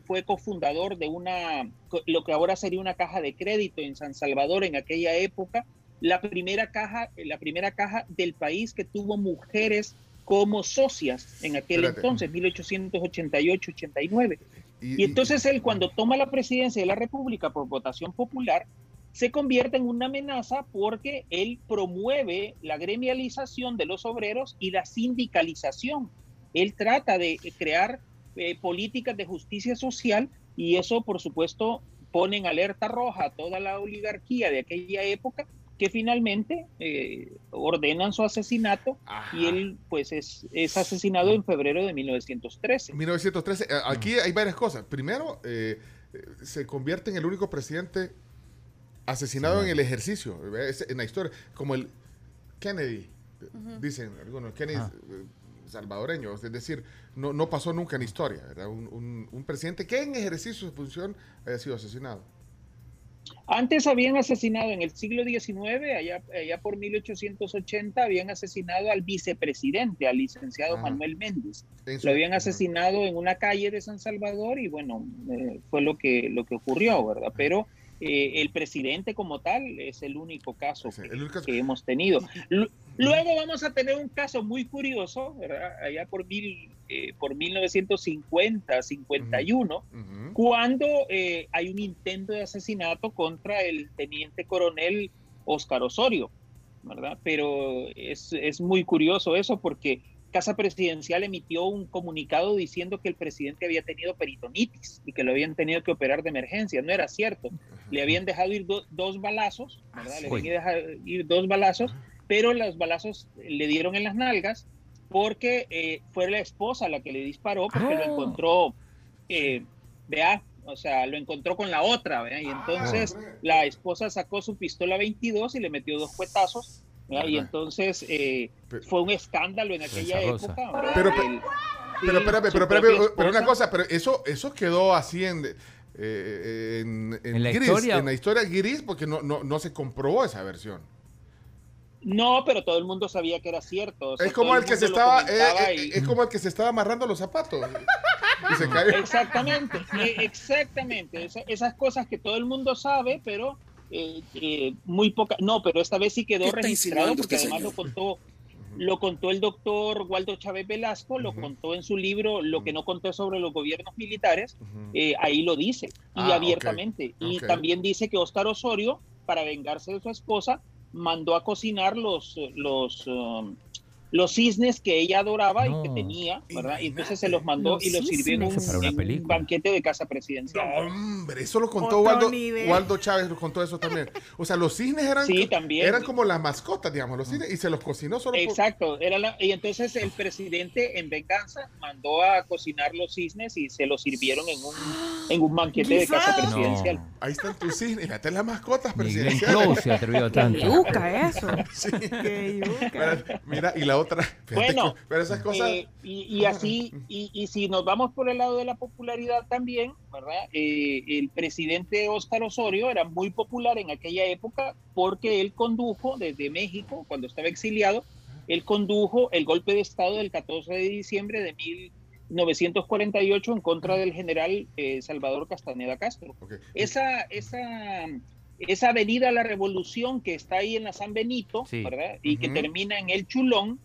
fue cofundador de una, lo que ahora sería una caja de crédito en San Salvador en aquella época, la primera caja, la primera caja del país que tuvo mujeres como socias en aquel entonces, 1888-89. Y, y, entonces él cuando toma la presidencia de la República por votación popular, se convierte en una amenaza porque él promueve la gremialización de los obreros y la sindicalización. Él trata de crear eh, políticas de justicia social y eso, por supuesto, pone en alerta roja a toda la oligarquía de aquella época que finalmente eh, ordenan su asesinato y él pues es, es, asesinado en febrero de 1913. 1913, eh, aquí hay varias cosas. Primero, se convierte en el único presidente asesinado en el ejercicio, en la historia, como el Kennedy, dicen algunos, Kennedy salvadoreño, es decir, no, no pasó nunca en historia, era un, un, presidente que en ejercicio de función haya sido asesinado. Antes habían asesinado en el siglo XIX, allá, allá por 1880, habían asesinado al vicepresidente, al licenciado Manuel Méndez. Lo habían asesinado en una calle de San Salvador y bueno, eh, fue lo que, lo que ocurrió, ¿verdad? Pero eh, el presidente como tal es el único caso, que, hemos tenido. Luego vamos a tener un caso muy curioso, allá por, mil, eh, por 1950, 51, cuando eh, hay un intento de asesinato contra el teniente coronel Oscar Osorio, ¿verdad? Pero es, es muy curioso eso porque Casa Presidencial emitió un comunicado diciendo que el presidente había tenido peritonitis y que lo habían tenido que operar de emergencia. No era cierto. Le habían dejado ir dos balazos, ¿verdad? Le habían dejado ir dos balazos, pero los balazos le dieron en las nalgas porque eh, fue la esposa la que le disparó porque lo ah. encontró, eh, vea, o sea, lo encontró con la otra, ¿vea? Y entonces ah. la esposa sacó su pistola 22 y le metió dos cuetazos y entonces eh, fue un escándalo en aquella época. Pero, pero, pero, pero, pero, una cosa, pero eso, eso quedó así en, eh, en, la gris, historia? en la historia gris, porque no, no, no se comprobó esa versión. No, pero todo el mundo sabía que era cierto. es como el, que se estaba, eh, es como el que se estaba amarrando los zapatos. y se cayó. Exactamente, exactamente. esas cosas que todo el mundo sabe, pero muy poca, no, pero esta vez sí quedó registrado porque además lo contó lo contó el doctor Waldo Chávez Velasco, lo contó en su libro Lo que no conté sobre los gobiernos militares, eh, ahí lo dice, y ah, abiertamente. Y también dice que Oscar Osorio, para vengarse de su esposa, mandó a cocinar los, los um, los cisnes que ella adoraba y que tenía, ¿verdad? Y entonces se los mandó y los sirvió en un, banquete de casa presidencial. hombre, eso lo contó Waldo, Waldo, Chávez, lo contó eso también. O sea, los cisnes eran, eran como las mascotas, digamos, los cisnes, y se los cocinó solo Exacto, era y entonces el presidente en venganza mandó a cocinar los cisnes y se los sirvieron en un, en un banquete de casa presidencial. Ahí están tus cisnes, fíjate las mascotas presidenciales. No se atrevió tanto. yuca eso. Sí. Mira, y la otra. Bueno, pero esas cosas. Eh, y, así, y, si nos vamos por el lado de la popularidad también, ¿verdad? Eh, el presidente Óscar Osorio era muy popular en aquella época porque él condujo desde México, cuando estaba exiliado, él condujo el golpe de Estado del 14 de diciembre de 1948 en contra del general eh, Salvador Castaneda Castro. Esa, esa esa avenida La Revolución que está ahí en la San Benito, ¿verdad? Y que termina en El Chulón,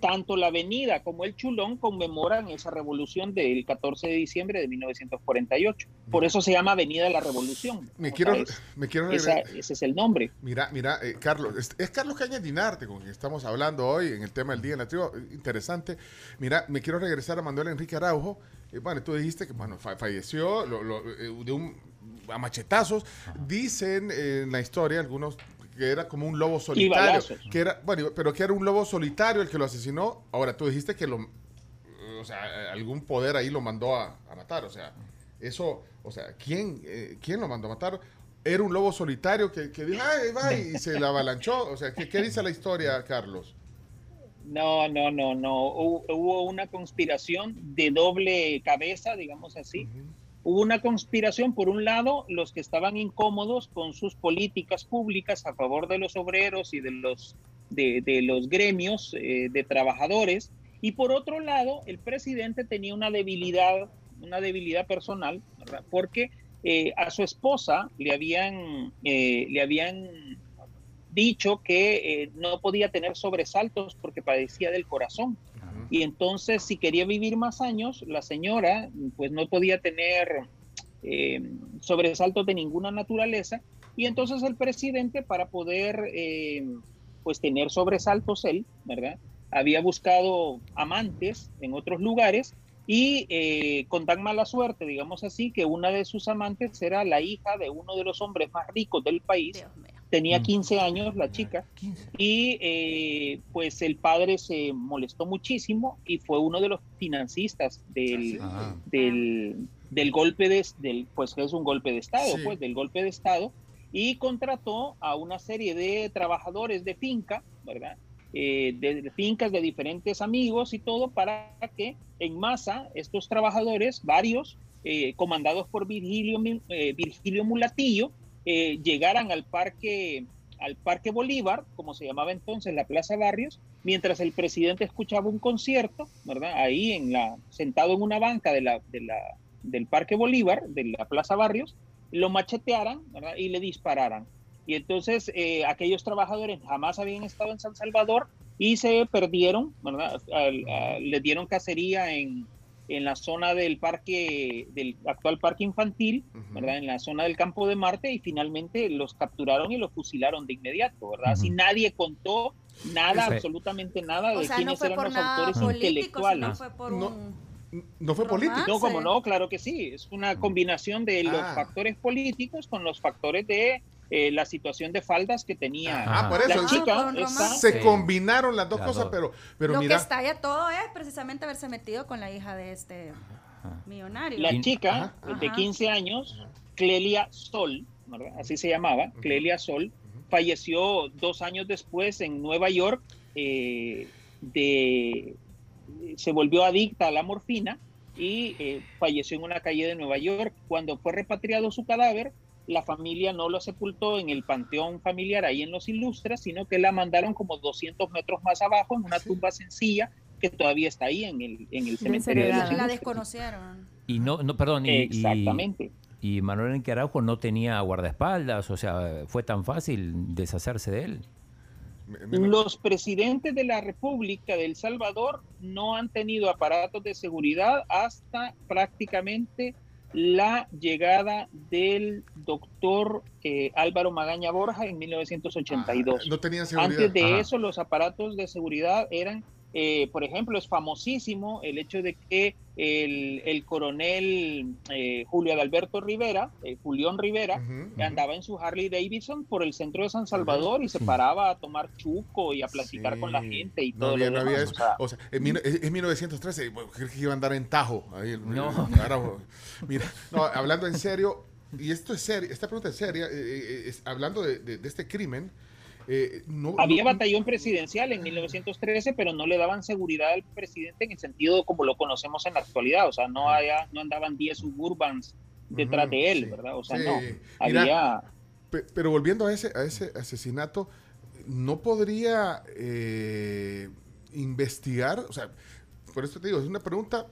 tanto la avenida como el Chulón conmemoran esa revolución del 14 de diciembre de 1948. Por eso se llama Avenida La Revolución. Me quiero, me quiero ese es el nombre. Mira, mira, eh, Carlos, es, Carlos Cañas Dinarte con quien estamos hablando hoy en el tema del Día en la Tribu. Interesante. Mira, me quiero regresar a Manuel Enrique Araujo. Eh, bueno, tú dijiste que bueno, falleció eh, de un a machetazos. Dicen en la historia algunos que era como un lobo solitario. Que era, bueno, pero que era un lobo solitario el que lo asesinó. Ahora, tú dijiste que lo, o sea, algún poder ahí lo mandó a, matar. O sea, eso, o sea, ¿quién, eh, ¿quién lo mandó a matar? Era un lobo solitario que, que dijo, ay, va, y se la avalanchó. O sea, ¿qué, ¿qué, dice la historia, Carlos? No, no, no, no. Hubo, una conspiración de doble cabeza, digamos así. Hubo una conspiración, por un lado, los que estaban incómodos con sus políticas públicas a favor de los obreros y de los, de, los gremios eh, de trabajadores, y por otro lado, el presidente tenía una debilidad, una debilidad personal, porque eh, a su esposa le habían, eh, le habían dicho que no podía tener sobresaltos porque padecía del corazón. Y entonces, si quería vivir más años, la señora pues no podía tener eh, sobresaltos de ninguna naturaleza. Y entonces el presidente, para poder eh, pues tener sobresaltos él, ¿verdad? Había buscado amantes en otros lugares y eh, con tan mala suerte, digamos así, que una de sus amantes era la hija de uno de los hombres más ricos del país Tenía 15 mm. años la chica y eh, pues el padre se molestó muchísimo y fue uno de los financistas del, ah. del, del, golpe de, del, pues es un golpe de Estado, pues del golpe de Estado y contrató a una serie de trabajadores de finca, ¿verdad? Eh, de, fincas de diferentes amigos y todo para que en masa estos trabajadores, varios, eh, comandados por Virgilio, Virgilio Mulatillo, eh, llegaran al parque, al parque Bolívar, como se llamaba entonces, la Plaza Barrios, mientras el presidente escuchaba un concierto, ¿verdad? Ahí en la, sentado en una banca de la, de la, del parque Bolívar, de la Plaza Barrios, lo machetearan y le dispararan. Y entonces eh, aquellos trabajadores jamás habían estado en San Salvador y se perdieron, ¿verdad? le dieron cacería en, en la zona del parque, del actual parque infantil, ¿verdad? En la zona del campo de Marte y finalmente los capturaron y los fusilaron de inmediato, ¿verdad? Si nadie contó nada, absolutamente nada de quiénes eran los autores intelectuales. No fue por no fue político. No, como no, claro que sí. Es una combinación de los ah. factores políticos con los factores de eh, la situación de faldas que tenía. Ah, por eso, la chica. se combinaron las dos cosas, pero, pero Lo que estalla todo es precisamente haberse metido con la hija de este millonario. La chica de 15 años, Clelia Sol, así se llamaba, Clelia Sol, falleció dos años después en Nueva York eh, de se volvió adicta a la morfina y eh, falleció en una calle de Nueva York. Cuando fue repatriado su cadáver, la familia no lo sepultó en el panteón familiar ahí en Los Ilustres, sino que la mandaron como 200 metros más abajo en una tumba sencilla que todavía está ahí en el, en el cementerio. la desconocieron. Y no, no perdón. Exactamente. y Manuel Enrique Araujo no tenía guardaespaldas, o sea, fue tan fácil deshacerse de él. Los presidentes de la República de El Salvador no han tenido aparatos de seguridad hasta prácticamente la llegada del doctor eh, Álvaro Magaña Borja en 1982. Ah, no tenían seguridad. Antes de eso, los aparatos de seguridad eran eh, por ejemplo, es famosísimo el hecho de que el, coronel eh, Julio Adalberto Rivera, eh, Julión Rivera, andaba en su Harley Davidson por el centro de San Salvador y se paraba a tomar chuco y a platicar con la gente y todo. no había eso. O sea, en, 1913, creo que iba a andar en Tajo. no. mira, no, hablando en serio, y esto es serio, esta pregunta es seria, hablando de este crimen, eh, Había batallón presidencial en 1913, pero no le daban seguridad al presidente en el sentido como lo conocemos en la actualidad. O sea, no, haya, no andaban 10 suburbans detrás de él, ¿verdad? O sea, no. había... pero volviendo a ese, a ese asesinato, ¿no podría eh, investigar? O sea, por eso te digo, es una pregunta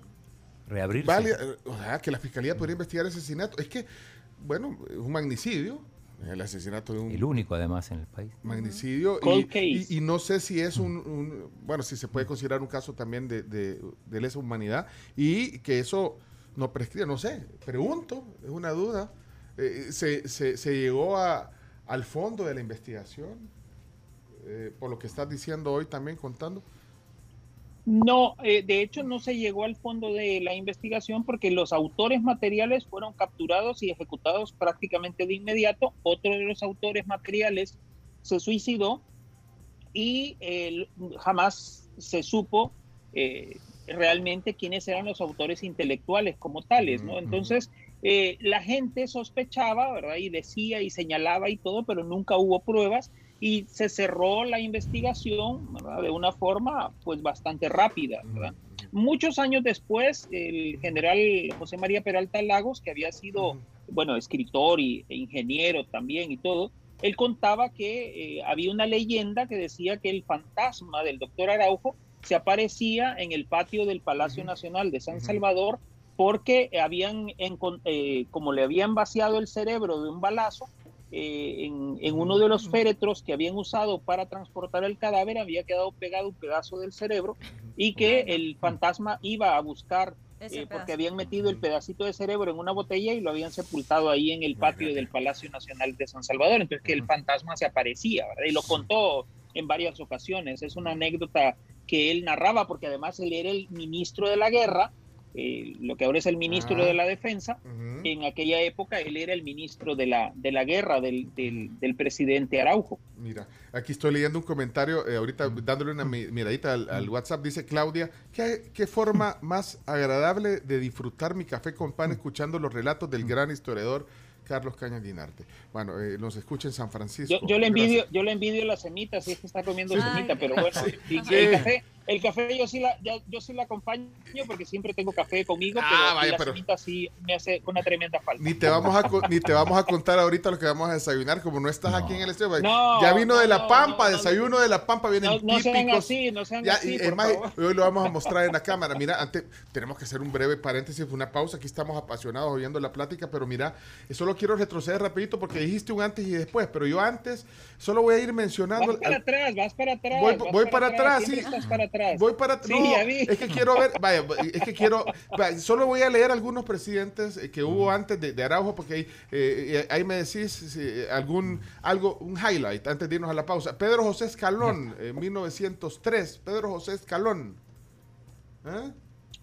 reabrirse. o sea, que la fiscalía podría investigar ese asesinato. Es que, bueno, es un magnicidio el asesinato de un... El único además en el país. Magnicidio. Y, no sé si es un, Bueno, si se puede considerar un caso también de, de, lesa humanidad y que eso no prescribe, no sé, pregunto, es una duda. Eh, se, se, llegó a, al fondo de la investigación, eh, por lo que estás diciendo hoy también contando. No, eh, de hecho no se llegó al fondo de la investigación porque los autores materiales fueron capturados y ejecutados prácticamente de inmediato. Otro de los autores materiales se suicidó y jamás se supo eh, realmente quiénes eran los autores intelectuales como tales, ¿no? Entonces, eh, la gente sospechaba, ¿verdad? Y decía y señalaba y todo, pero nunca hubo pruebas y se cerró la investigación de una forma pues bastante rápida. Muchos años después, el general José María Peralta Lagos, que había sido, bueno, escritor y, e ingeniero también y todo, él contaba que eh, había una leyenda que decía que el fantasma del doctor Araujo se aparecía en el patio del Palacio Nacional de San Salvador porque habían, eh, como le habían vaciado el cerebro de un balazo, eh, en, uno de los féretros que habían usado para transportar el cadáver había quedado pegado un pedazo del cerebro y que el fantasma iba a buscar eh, porque habían metido el pedacito de cerebro en una botella y lo habían sepultado ahí en el patio del Palacio Nacional de San Salvador. Entonces que el fantasma se aparecía, ¿verdad? Y lo contó en varias ocasiones. Es una anécdota que él narraba porque además él era el ministro de la guerra eh, lo que ahora es el ministro de la Defensa, en aquella época él era el ministro de la, de la guerra del, del, presidente Araujo. Mira, aquí estoy leyendo un comentario, eh, ahorita dándole una miradita al, WhatsApp, dice Claudia, ¿qué, ¿qué, forma más agradable de disfrutar mi café con pan escuchando los relatos del gran historiador Carlos Cañas Guinarte. Bueno, eh, nos escucha en San Francisco. Yo, le envidio, yo le envidio la semita, si es que está comiendo semita, pero bueno, el café, el café yo sí la, yo sí la acompaño porque siempre tengo café conmigo, ah, pero la semita sí me hace una tremenda falta. Ni te vamos a ni te vamos a contar ahorita lo que vamos a desayunar, como no estás aquí en el estudio. ya vino de la Pampa, desayuno de la Pampa, vienen no, sean así, no sean así, hoy lo vamos a mostrar en la cámara. Mira, antes tenemos que hacer un breve paréntesis, una pausa. Aquí estamos apasionados oyendo la plática, pero mira, eso lo quiero retroceder rapidito porque dijiste un antes y después, pero yo antes solo voy a ir mencionando. Vas para atrás, vas para atrás. Voy, para, atrás, sí. para atrás. Voy para atrás. No, es que quiero ver, vaya, es que quiero, solo voy a leer algunos presidentes eh, que hubo antes de, Araujo, porque ahí, eh, ahí me decís algún, algo, un highlight antes de irnos a la pausa. Pedro José Escalón, en 1903. Pedro José Escalón. ¿Eh?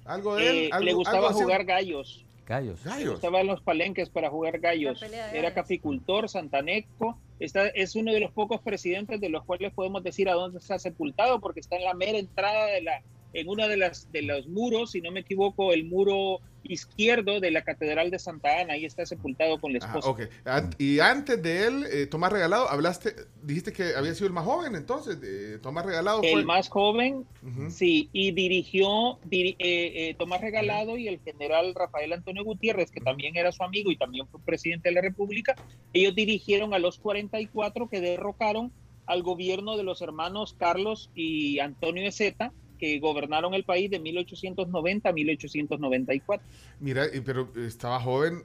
Algo de él. le gustaba jugar gallos. Gallos. Gallos. Estaba en los palenques para jugar gallos. Era caficultor, santaneco. Es uno de los pocos presidentes de los cuales podemos decir a dónde está sepultado, porque está en la mera entrada de la, en uno de, las, de los muros, si no me equivoco, el muro izquierdo de la Catedral de Santa Ana, ahí está sepultado con la ah, esposa. y antes de él, eh, Tomás Regalado, hablaste, dijiste que había sido el más joven, entonces, Tomás Regalado fue... El más joven, sí, y dirigió eh, eh, Tomás Regalado y el general Rafael Antonio Gutiérrez, que también era su amigo y también fue presidente de la República, ellos dirigieron a los 44 que derrocaron al gobierno de los hermanos Carlos y Antonio Ezeta, que gobernaron el país de 1890 a 1894. Mira, pero estaba joven,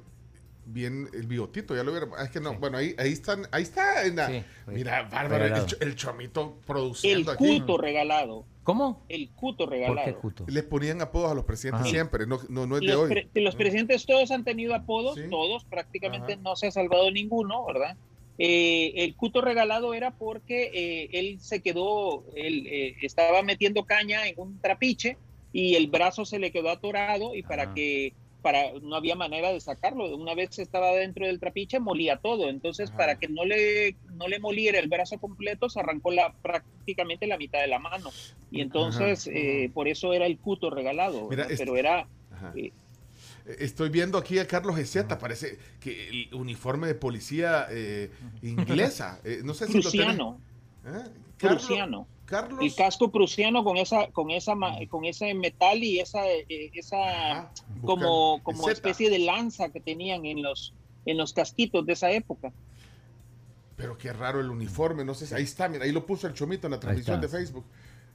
bien el bigotito, ya lo vieron. Es que no, bueno, ahí, ahí están, ahí está. mira, bárbaro, el, chomito produciendo el cuto regalado. ¿Cómo? El cuto regalado. Les ponían apodos a los presidentes siempre, no, no, es de hoy. los presidentes todos han tenido apodos, todos, prácticamente no se ha salvado ninguno, ¿verdad? Eh, el cuto regalado era porque eh, él se quedó, él eh, estaba metiendo caña en un trapiche y el brazo se le quedó atorado y para que para no había manera de sacarlo. Una vez estaba dentro del trapiche, molía todo. Entonces, para que no le, no le moliera el brazo completo, se arrancó la, prácticamente la mitad de la mano. Y entonces, eh, por eso era el cuto regalado. Pero era... Estoy viendo aquí a Carlos Ezeta, parece que el uniforme de policía eh, inglesa. no sé si Prusiano. Prusiano. El casco prusiano con esa, con esa, con ese metal y esa, eh, esa como, como especie de lanza que tenían en los, en los casquitos de esa época. Pero qué raro el uniforme, no sé, ahí está, mira, ahí lo puso el chomito en la transmisión de Facebook.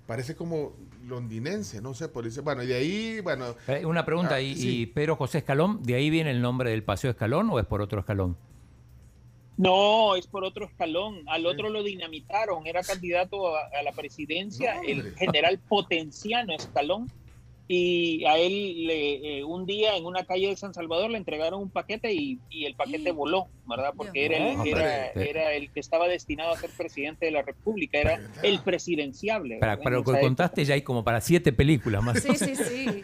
Parece como londinense, no sé, por eso. Bueno, y de ahí, bueno. Eh, una pregunta, ah, y, y Pedro José Escalón, ¿de ahí viene el nombre del Paseo Escalón o es por otro escalón? No, es por otro escalón. Al otro lo dinamitaron. Era candidato a, la presidencia, el general Potenciano Escalón y a él le, eh, un día en una calle de San Salvador le entregaron un paquete y, el paquete voló, ¿verdad? Porque era el, era, el que estaba destinado a ser presidente de la República, era el presidenciable. Para, lo que contaste ya hay como para siete películas más. Sí, sí, sí.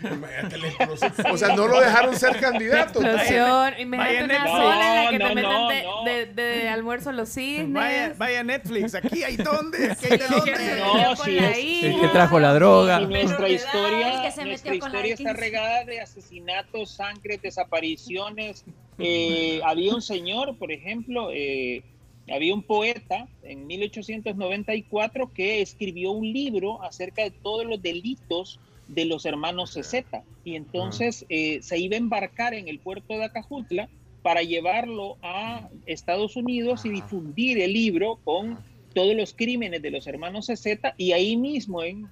o sea, no lo dejaron ser candidato. Imagínate una sola en la que te metan de, almuerzo los cisnes. Vaya, Netflix, aquí hay dónde, aquí hay de dónde. No, sí, el que trajo la droga. nuestra historia nuestra historia está regada de asesinatos, sangre, desapariciones. Eh, había un señor, por ejemplo, eh, había un poeta en 1894 que escribió un libro acerca de todos los delitos de los hermanos Ceseta y entonces eh, se iba a embarcar en el puerto de Acajutla para llevarlo a Estados Unidos y difundir el libro con todos los crímenes de los hermanos Z y ahí mismo, en,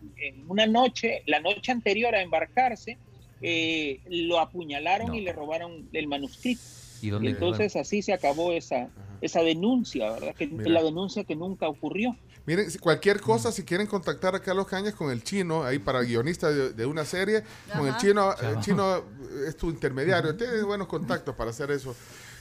una noche, la noche anterior a embarcarse, eh, lo apuñalaron y le robaron el manuscrito. ¿Y Entonces así se acabó esa, esa denuncia, ¿verdad? Que la denuncia que nunca ocurrió. Miren, cualquier cosa, si quieren contactar a Carlos Cañas con el chino, ahí para guionista de, una serie, con el chino, el chino es tu intermediario, tiene buenos contactos para hacer eso.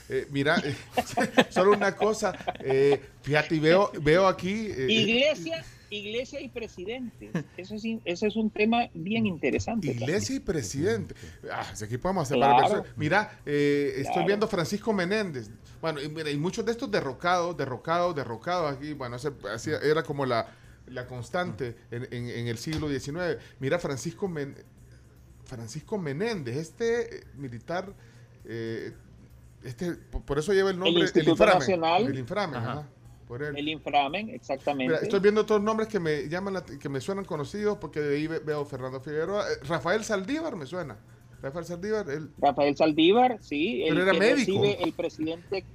Eh, mira, eh, solo una cosa, eh, fíjate, veo, veo aquí... iglesia, iglesia y presidente. Eso es, eso es un tema bien interesante. Iglesia y presidente. Ah, aquí podemos hacer claro. Mira, estoy viendo Francisco Menéndez. Bueno, y, mira, y muchos de estos derrocados, derrocados, derrocados aquí, bueno, era como la, la constante en, en, el siglo XIX. Mira, Francisco, Francisco Menéndez, este militar... Eh, este, por eso lleva el nombre el Instituto Inframen. Nacional. El Inframen, El Inframen, exactamente. estoy viendo otros nombres que me llaman que me suenan conocidos porque de ahí veo Fernando Figueroa, eh, Rafael Saldívar me suena. Rafael Saldívar, el, Rafael Saldívar, sí, el era médico. el presidente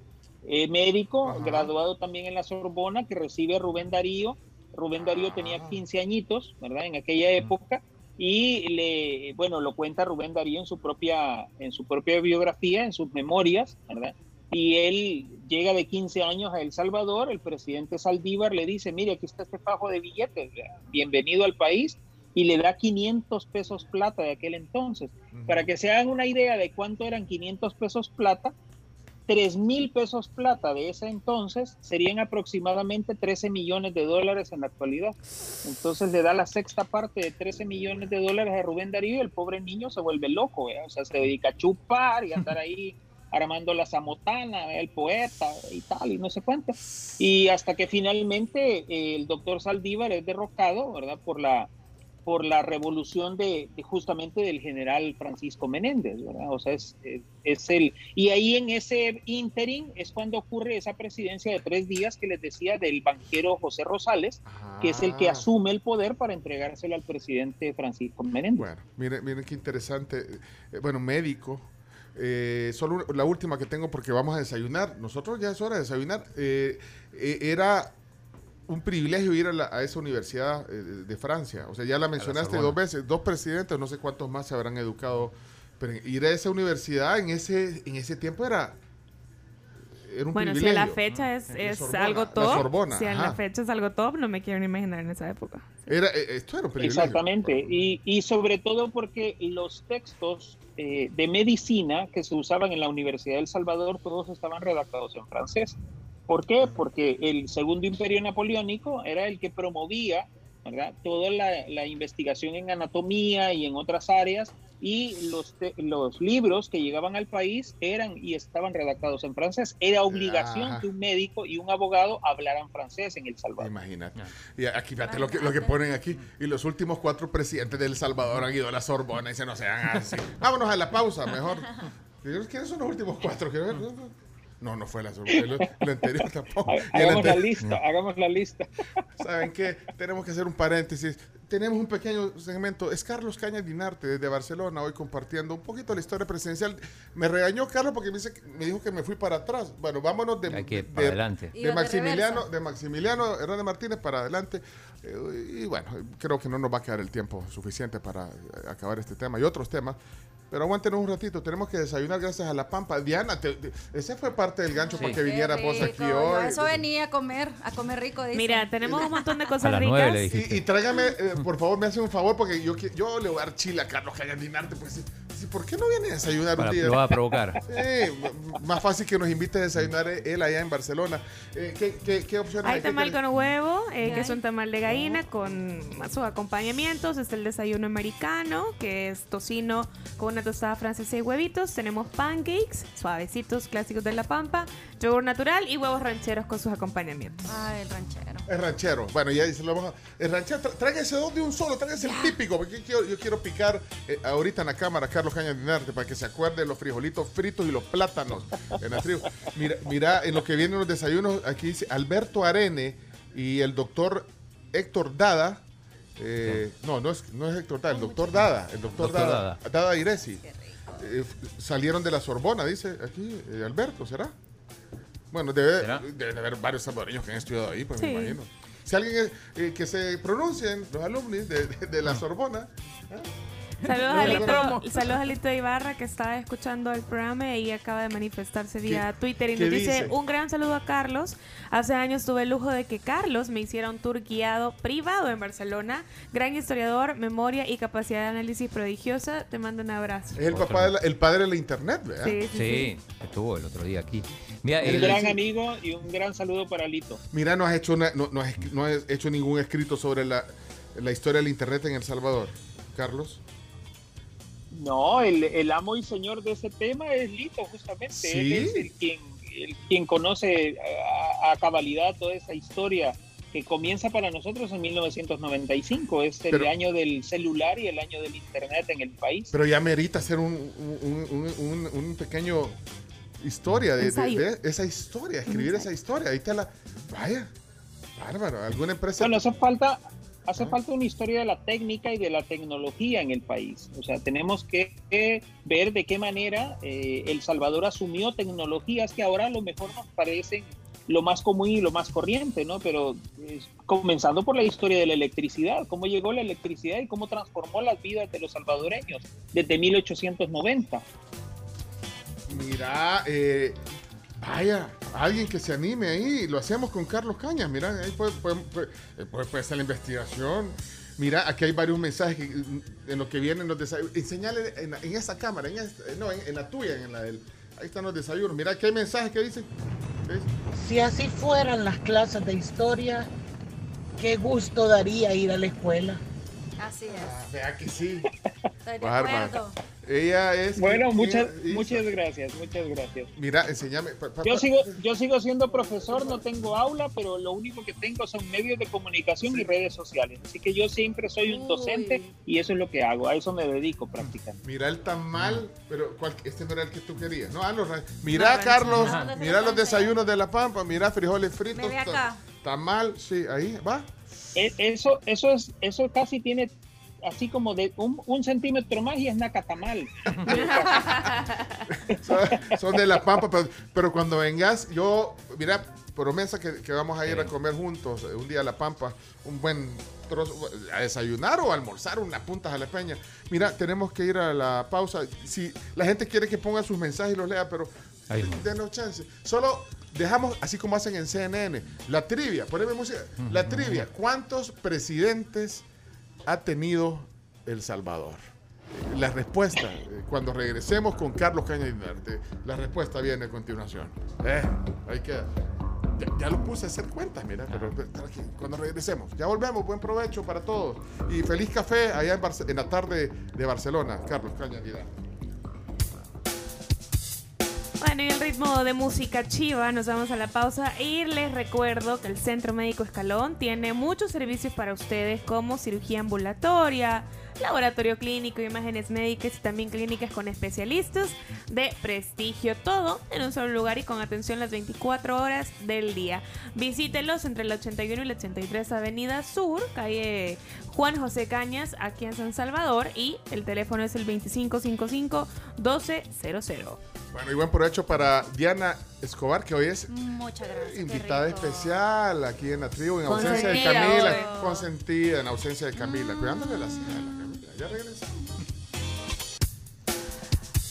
eh, médico, graduado también en la Sorbona, que recibe a Rubén Darío. Rubén Darío tenía 15 ah. añitos, ¿verdad? En aquella época y le, bueno, lo cuenta Rubén Darío en su propia, en su propia biografía, en sus memorias, ¿verdad? Y él llega de 15 años a El Salvador, el presidente Saldívar le dice, mire, aquí está este fajo de billetes, bienvenido al país, y le da 500 pesos plata de aquel entonces. Para que se hagan una idea de cuánto eran 500 pesos plata, 3 mil pesos plata de ese entonces serían aproximadamente 13 millones de dólares en la actualidad. Entonces le da la sexta parte de 13 millones de dólares a Rubén Darío y el pobre niño se vuelve loco, o sea, se dedica a chupar y a andar ahí armando la zamotana, el poeta y tal, y no sé cuánto. Y hasta que finalmente eh, el doctor Saldívar es derrocado, ¿verdad? Por la por la revolución de, justamente del general Francisco Menéndez, ¿verdad? O sea, es, es, el... Y ahí en ese interim es cuando ocurre esa presidencia de tres días que les decía del banquero José Rosales, que es el que ah. asume el poder para entregárselo al presidente Francisco Menéndez. Bueno, miren, miren qué interesante. Eh, bueno, médico. Eh, solo la última que tengo porque vamos a desayunar. Nosotros ya es hora de desayunar. Eh, era un privilegio ir a, esa universidad eh, de Francia. O sea, ya la mencionaste dos veces, dos presidentes, no sé cuántos más se habrán educado, pero ir a esa universidad en ese, en ese tiempo era era un bueno, si a la fecha es, es algo top, si a la fecha es algo top, no me quiero ni imaginar en esa época. Era, eh, esto era un privilegio. Exactamente, y, y sobre todo porque los textos eh, de medicina que se usaban en la Universidad del Salvador, todos estaban redactados en francés. ¿Por qué? Porque el segundo imperio napoleónico era el que promovía toda la, la, investigación en anatomía y en otras áreas y los, los libros que llegaban al país eran y estaban redactados en francés. Era obligación que un médico y un abogado hablaran francés en El Salvador. Imagínate. Y aquí, fíjate lo que, lo que ponen aquí. Y los últimos cuatro presidentes de El Salvador han ido a la Sorbona y se no sean así. Vámonos a la pausa, mejor. ¿Quiénes son los últimos cuatro? Quiero ver. No, no fue la Sorbona. El, anterior tampoco. Hagamos la lista, hagamos la lista. ¿Saben qué? Tenemos que hacer un paréntesis tenemos un pequeño segmento. Es Carlos Cañas Dinarte desde Barcelona, hoy compartiendo un poquito la historia presidencial. Me regañó Carlos porque me, dice, me dijo que me fui para atrás. Bueno, vámonos de, adelante. de Maximiliano, de Maximiliano Hernández Martínez para adelante. Eh, y bueno, creo que no nos va a quedar el tiempo suficiente para acabar este tema y otros temas. Pero aguántenos un ratito, tenemos que desayunar gracias a la Pampa. Diana, ese fue parte del gancho para que viniera vos aquí hoy. eso venía a comer, a comer rico. Mira, tenemos un montón de cosas ricas. Y, tráigame, eh, por favor, me hacen un favor porque yo, yo le voy a dar chile a Carlos Cañandinarte. Pues, ¿Por qué no viene a desayunar un día? Lo va a provocar. más fácil que nos invite a desayunar él allá en Barcelona. Eh, ¿qué, qué, qué, opciones hay? Hay tamal con huevo, eh, que es un tamal de gallina con sus acompañamientos. Está el desayuno americano, que es tocino con una tostada francesa y huevitos. Tenemos pancakes, suavecitos, clásicos de La Pampa, yogur natural y huevos rancheros con sus acompañamientos. Ah, el ranchero. El ranchero. Bueno, ya dice lo vamos a... El ranchero, tráigase dos de un solo, tráigase el típico, porque yo quiero, picar eh, ahorita en la cámara Carlos Caña Dinarte para que se acuerde de los frijolitos fritos y los plátanos en la tribu. Mira, mira, en lo que vienen los desayunos, aquí dice Alberto Arene y el doctor Héctor Dada eh, no, no es, no es Héctor Dada, el doctor Dada, el doctor, Dada, Dada, Iresi. Eh, salieron de la Sorbona, dice aquí eh, Alberto, ¿será? Bueno, debe, de haber varios salvadoreños que han estudiado ahí, pues me imagino. Si alguien que se pronuncien, los alumnos de, la Sorbona. Saludos a, Lito, saludos a Lito Ibarra que está escuchando el programa y acaba de manifestarse vía Twitter y nos dice, un gran saludo a Carlos. Hace años tuve el lujo de que Carlos me hiciera un tour guiado privado en Barcelona. Gran historiador, memoria y capacidad de análisis prodigiosa. Te mando un abrazo. Es el papá el padre de la internet, ¿verdad? Sí, sí, estuvo el otro día aquí. Mira, un gran amigo y un gran saludo para Lito. Mira, no has hecho, no, has, hecho ningún escrito sobre la, la historia del internet en El Salvador, Carlos. No, el, amo y señor de ese tema es Lito, justamente. Él es el quien, quien conoce a, cabalidad toda esa historia que comienza para nosotros en 1995. Es el año del celular y el año del Internet en el país. Pero ya merita hacer un, un, pequeño historia de, esa historia, escribir esa historia. Ahí te la. Vaya, bárbaro. ¿Alguna empresa? Bueno, hace falta, hace falta una historia de la técnica y de la tecnología en el país. O sea, tenemos que, ver de qué manera eh, El Salvador asumió tecnologías que ahora a lo mejor nos parecen lo más común y lo más corriente, ¿no? Pero comenzando por la historia de la electricidad, cómo llegó la electricidad y cómo transformó las vidas de los salvadoreños desde 1890. Mira, eh, Vaya, alguien que se anime ahí. Lo hacemos con Carlos Cañas. Mira, ahí puede, puede, ser la investigación. Mira, aquí hay varios mensajes en lo que vienen los desayunos. Enseñale en, esa cámara, en no, en, la tuya, en la del. Ahí están los desayunos. Mira, aquí hay mensajes que dicen. Si así fueran las clases de historia, qué gusto daría ir a la escuela. Así es. Ah, vea que sí. Estoy de acuerdo. Ella es. Bueno, muchas, muchas gracias, muchas gracias. Mira, enséñame. yo, sigo, yo sigo siendo profesor, no tengo aula, pero lo único que tengo son medios de comunicación y redes sociales. Así que yo siempre soy un docente y eso es lo que hago, a eso me dedico prácticamente. Mira el mal pero este no era el que tú querías. No, ah, mira, Carlos, mira los desayunos de La Pampa, mira frijoles fritos. mal sí, ahí va. E, eso, eso, es, eso casi tiene así como de un, centímetro más y es nacatamal. son, de la pampa, pero, cuando vengas, yo, mira, promesa que, que vamos a ir a comer juntos eh, un día a la pampa, un buen trozo, a desayunar o almorzar una punta a la peña. Mira, tenemos que ir a la pausa. Si la gente quiere que ponga sus mensajes y los lea, pero denos chance. Solo dejamos, así como hacen en CNN, la trivia, poneme música, la trivia, ¿cuántos presidentes ha tenido El Salvador? La respuesta, eh, cuando regresemos con Carlos Caña Dinarte, la respuesta viene a continuación. Eh, hay que... Ya, ya, lo puse a hacer cuentas, mira, pero, cuando regresemos. Ya volvemos, buen provecho para todos. Y feliz café allá en, en la tarde de Barcelona, Carlos Caña Dinarte. Bueno, y el ritmo de música chiva, nos vamos a la pausa y les recuerdo que el Centro Médico Escalón tiene muchos servicios para ustedes como cirugía ambulatoria, laboratorio clínico, imágenes médicas y también clínicas con especialistas de prestigio. Todo en un solo lugar y con atención las 24 horas del día. Visítelos entre la 81 y la 83 Avenida Sur, calle Juan José Cañas, aquí en San Salvador. Y el teléfono es el 2555-1200. Bueno, y buen provecho para Diana Escobar, que hoy es invitada especial aquí en la tribu, en ausencia de Camila. Consentida, en ausencia de Camila. Cuidándole la silla. Ya regresamos.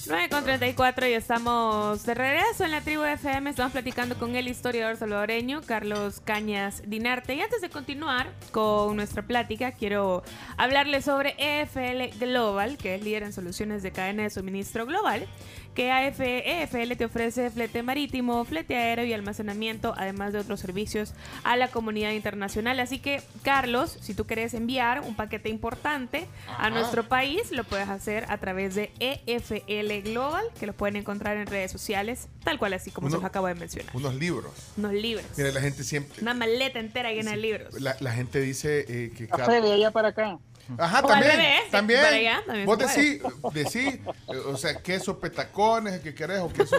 9 con 34 y estamos de regreso en la tribu FM. Estamos platicando con el historiador salvadoreño Carlos Cañas Dinarte. Y antes de continuar con nuestra plática, quiero hablarles sobre EFL Global, que es líder en soluciones de cadena de suministro global que AFEFL te ofrece flete marítimo, flete aéreo y almacenamiento, además de otros servicios a la comunidad internacional. Así que, Carlos, si tú quieres enviar un paquete importante a nuestro país, lo puedes hacer a través de EFL Global, que lo pueden encontrar en redes sociales, tal cual así como se los acabo de mencionar. Unos libros. Unos libros. Mira, la gente siempre... Una maleta entera llena de libros. La, gente dice eh, que... Café de allá para acá. Ajá, también. también. Vos decís, decís, o sea, queso petacones, que querés, o queso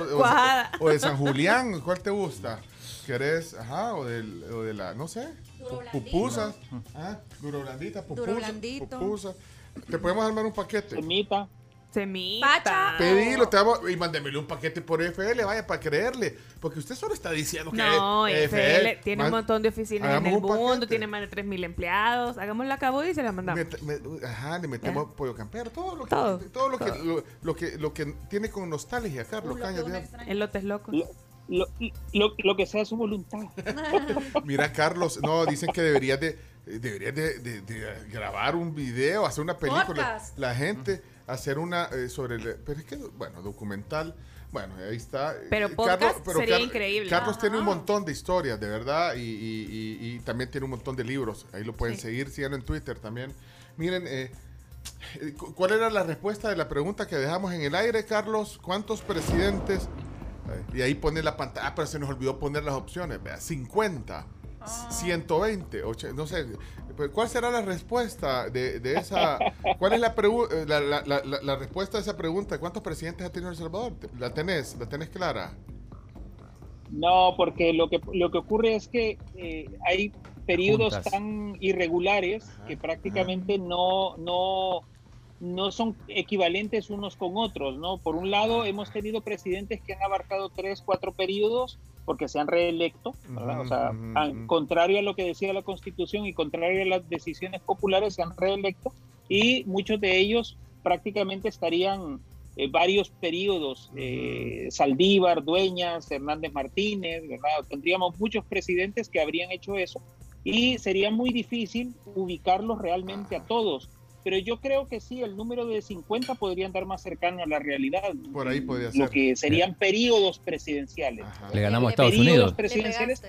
o, de San Julián, ¿cuál te gusta? ¿Querés, ajá, o, del, o de la, no sé, pupusas, ah, duro blandita, pupusa, Te podemos armar un paquete. Semita. Semita. Pedilo, te vamos, y mándemele un paquete por FL, vaya, para creerle. Porque usted solo está diciendo que no, FL, tiene un montón de oficinas en el mundo, tiene más de 3.000 empleados. Hagámoslo a cabo y se la mandamos. ajá, le metemos pollo campero, todo lo que, todo. todo lo, Que, lo, que, lo que tiene con nostalgia, Carlos Cañas. Elotes locos. Lo, lo, lo, que sea su voluntad. Mira, Carlos, no, dicen que deberías de, deberías de, de, grabar un video, hacer una película. La gente hacer una eh, sobre el, pero es que bueno documental bueno ahí está pero podcast sería increíble Carlos tiene un montón de historias de verdad y, y, también tiene un montón de libros ahí lo pueden seguir síganlo en Twitter también miren eh, eh, ¿Cuál era la respuesta de la pregunta que dejamos en el aire, Carlos? ¿Cuántos presidentes? Y ahí pone la pantalla, ah, pero se nos olvidó poner las opciones. Vea, 50, 120, 80, no sé, pues, ¿Cuál será la respuesta de, esa? ¿Cuál es la, eh, la, la, la, respuesta a esa pregunta? ¿Cuántos presidentes ha tenido El Salvador? ¿La tenés? ¿La tenés clara? No, porque lo que, lo que ocurre es que eh, hay periodos tan irregulares que prácticamente no, no, no son equivalentes unos con otros, ¿no? Por un lado, hemos tenido presidentes que han abarcado tres, cuatro periodos porque se han reelecto, ¿verdad? o sea, contrario a lo que decía la Constitución y contrario a las decisiones populares, se han reelecto y muchos de ellos prácticamente estarían eh, varios periodos, eh, Saldívar, Dueñas, Hernández Martínez, ¿verdad? Tendríamos muchos presidentes que habrían hecho eso y sería muy difícil ubicarlos realmente a todos pero yo creo que sí, el número de 50 podría andar más cercano a la realidad. Por ahí podría ser. Lo que serían periodos presidenciales. Le ganamos a Estados Unidos. presidenciales.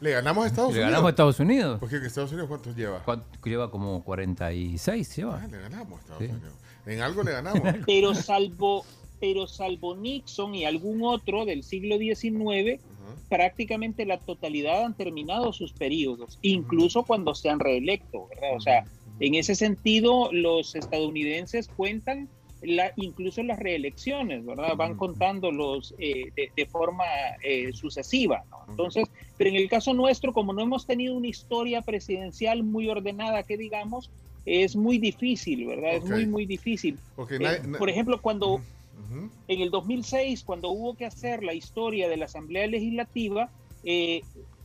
Le ganamos a Estados Unidos. Le ganamos a Estados Unidos. Porque Estados Unidos cuántos lleva? Lleva como 46, lleva. Ah, le ganamos a Estados Unidos. En algo le ganamos. pero salvo pero salvo Nixon y algún otro del siglo XIX, prácticamente la totalidad han terminado sus periodos, incluso cuando se han reelecto, ¿verdad? O sea, en ese sentido, los estadounidenses cuentan la, incluso las reelecciones, ¿verdad? Van contando los eh, de, forma eh, sucesiva, ¿no? Entonces, pero en el caso nuestro, como no hemos tenido una historia presidencial muy ordenada, que digamos, es muy difícil, ¿verdad? Es muy, muy difícil. Eh, por ejemplo, cuando en el 2006, cuando hubo que hacer la historia de la Asamblea Legislativa,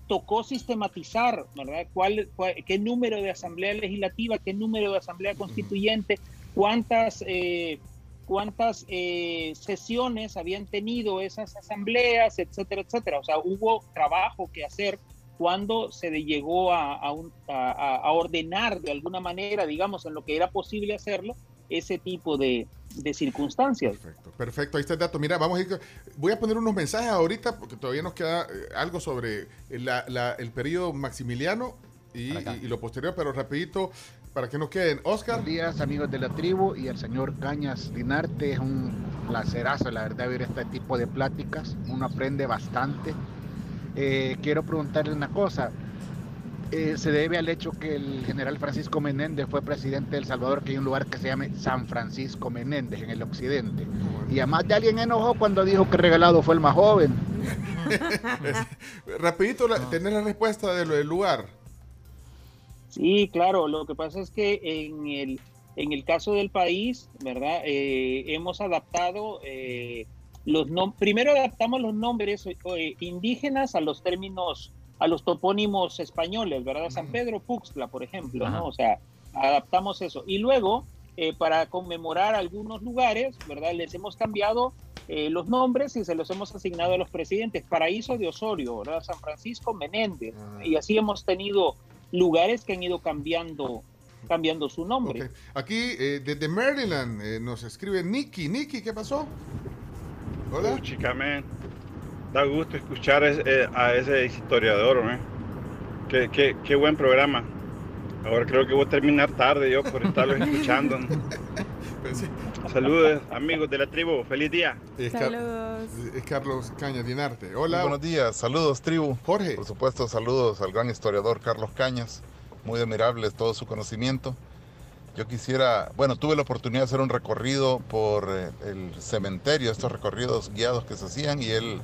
tocó sistematizar, ¿verdad? ¿Cuál, qué número de asamblea legislativa, qué número de asamblea constituyente, cuántas, eh, cuántas eh, sesiones habían tenido esas asambleas, etcétera, etcétera. O sea, hubo trabajo que hacer cuando se llegó a, a, ordenar de alguna manera, digamos, en lo que era posible hacerlo, ese tipo de, de circunstancias. Perfecto, perfecto, ahí está el dato. Mira, vamos a ir, voy a poner unos mensajes ahorita porque todavía nos queda eh, algo sobre el periodo maximiliano y, lo posterior, pero rapidito, para que nos queden. Oscar. Buenos días, amigos de la tribu y el señor Cañas Dinarte. Es un placerazo, la verdad, ver este tipo de pláticas. Uno aprende bastante. Eh, quiero preguntarle una cosa. Eh, se debe al hecho que el general Francisco Menéndez fue presidente de El Salvador, que hay un lugar que se llama San Francisco Menéndez en el occidente. Y además de alguien enojó cuando dijo que regalado fue el más joven. Rapidito, ¿tenés la respuesta del lugar? Sí, claro. Lo que pasa es que en el, en el caso del país, ¿verdad? Eh, hemos adaptado eh, los nombres. Primero adaptamos los nombres indígenas a los términos a los topónimos españoles, ¿verdad? San Pedro Puxla, por ejemplo, ¿no? O sea, adaptamos eso. Y luego, eh, para conmemorar algunos lugares, ¿verdad? Les hemos cambiado eh, los nombres y se los hemos asignado a los presidentes. Paraíso de Osorio, ¿verdad? San Francisco Menéndez. Ah. Y así hemos tenido lugares que han ido cambiando cambiando su nombre. Aquí, eh, desde Maryland, nos escribe Nicky. Nicky, ¿qué pasó? Hola. Da gusto escuchar eh, a ese historiador, ¿eh? Qué, qué, buen programa. Ahora creo que voy a terminar tarde yo por estarlo escuchando. Pues Saludos, amigos de la tribu. Feliz día. saludos. Es Carlos Cañas Dinarte. Hola. buenos días. Saludos, tribu. Jorge. Por supuesto, saludos al gran historiador Carlos Cañas. Muy admirable todo su conocimiento. Yo quisiera, bueno, tuve la oportunidad de hacer un recorrido por eh, el cementerio, estos recorridos guiados que se hacían, y él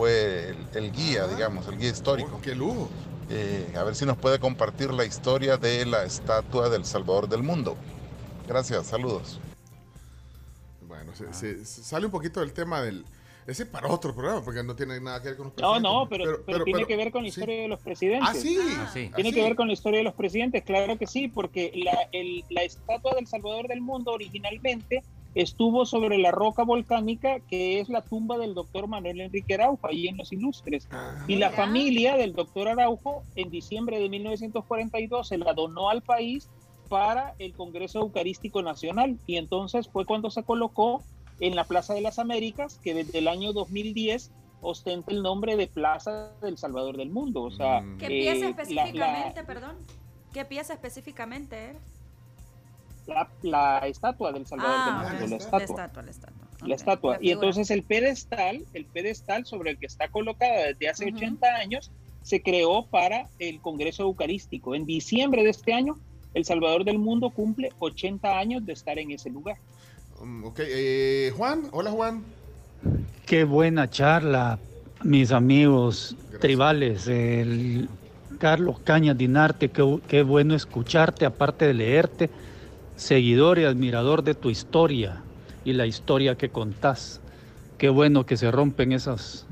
fue el, guía, digamos, el guía histórico. ¡Qué lujo! Eh, a ver si nos puede compartir la historia de la estatua del Salvador del Mundo. Gracias, saludos. Bueno, se, sale un poquito del tema del... Ese para otro programa, porque no tiene nada que ver con los presidentes. No, no, pero, tiene que ver con la historia de los presidentes. Ah, sí. Ah, tiene que ver con la historia de los presidentes, claro que sí, porque la, la estatua del Salvador del Mundo originalmente estuvo sobre la roca volcánica que es la tumba del doctor Manuel Enrique Araujo, ahí en Los Ilustres. Ah. y la familia del doctor Araujo en diciembre de 1942 se la donó al país para el Congreso Eucarístico Nacional y entonces fue cuando se colocó en la Plaza de las Américas, que desde el año 2010 ostenta el nombre de Plaza del Salvador del Mundo. O sea, ¿Qué pieza eh, específicamente, perdón? ¿Qué pieza específicamente era? La, estatua del Salvador ah, del Mundo, la estatua. La estatua, Y entonces el pedestal, el pedestal sobre el que está colocada desde hace 80 años, se creó para el Congreso Eucarístico. En diciembre de este año, El Salvador del Mundo cumple 80 años de estar en ese lugar. Um, ok, eh, Juan, hola Juan. Qué buena charla, mis amigos tribales. El Carlos Cañas Dinarte, qué, qué bueno escucharte, aparte de leerte seguidor y admirador de tu historia y la historia que contás. Qué bueno que se rompen esas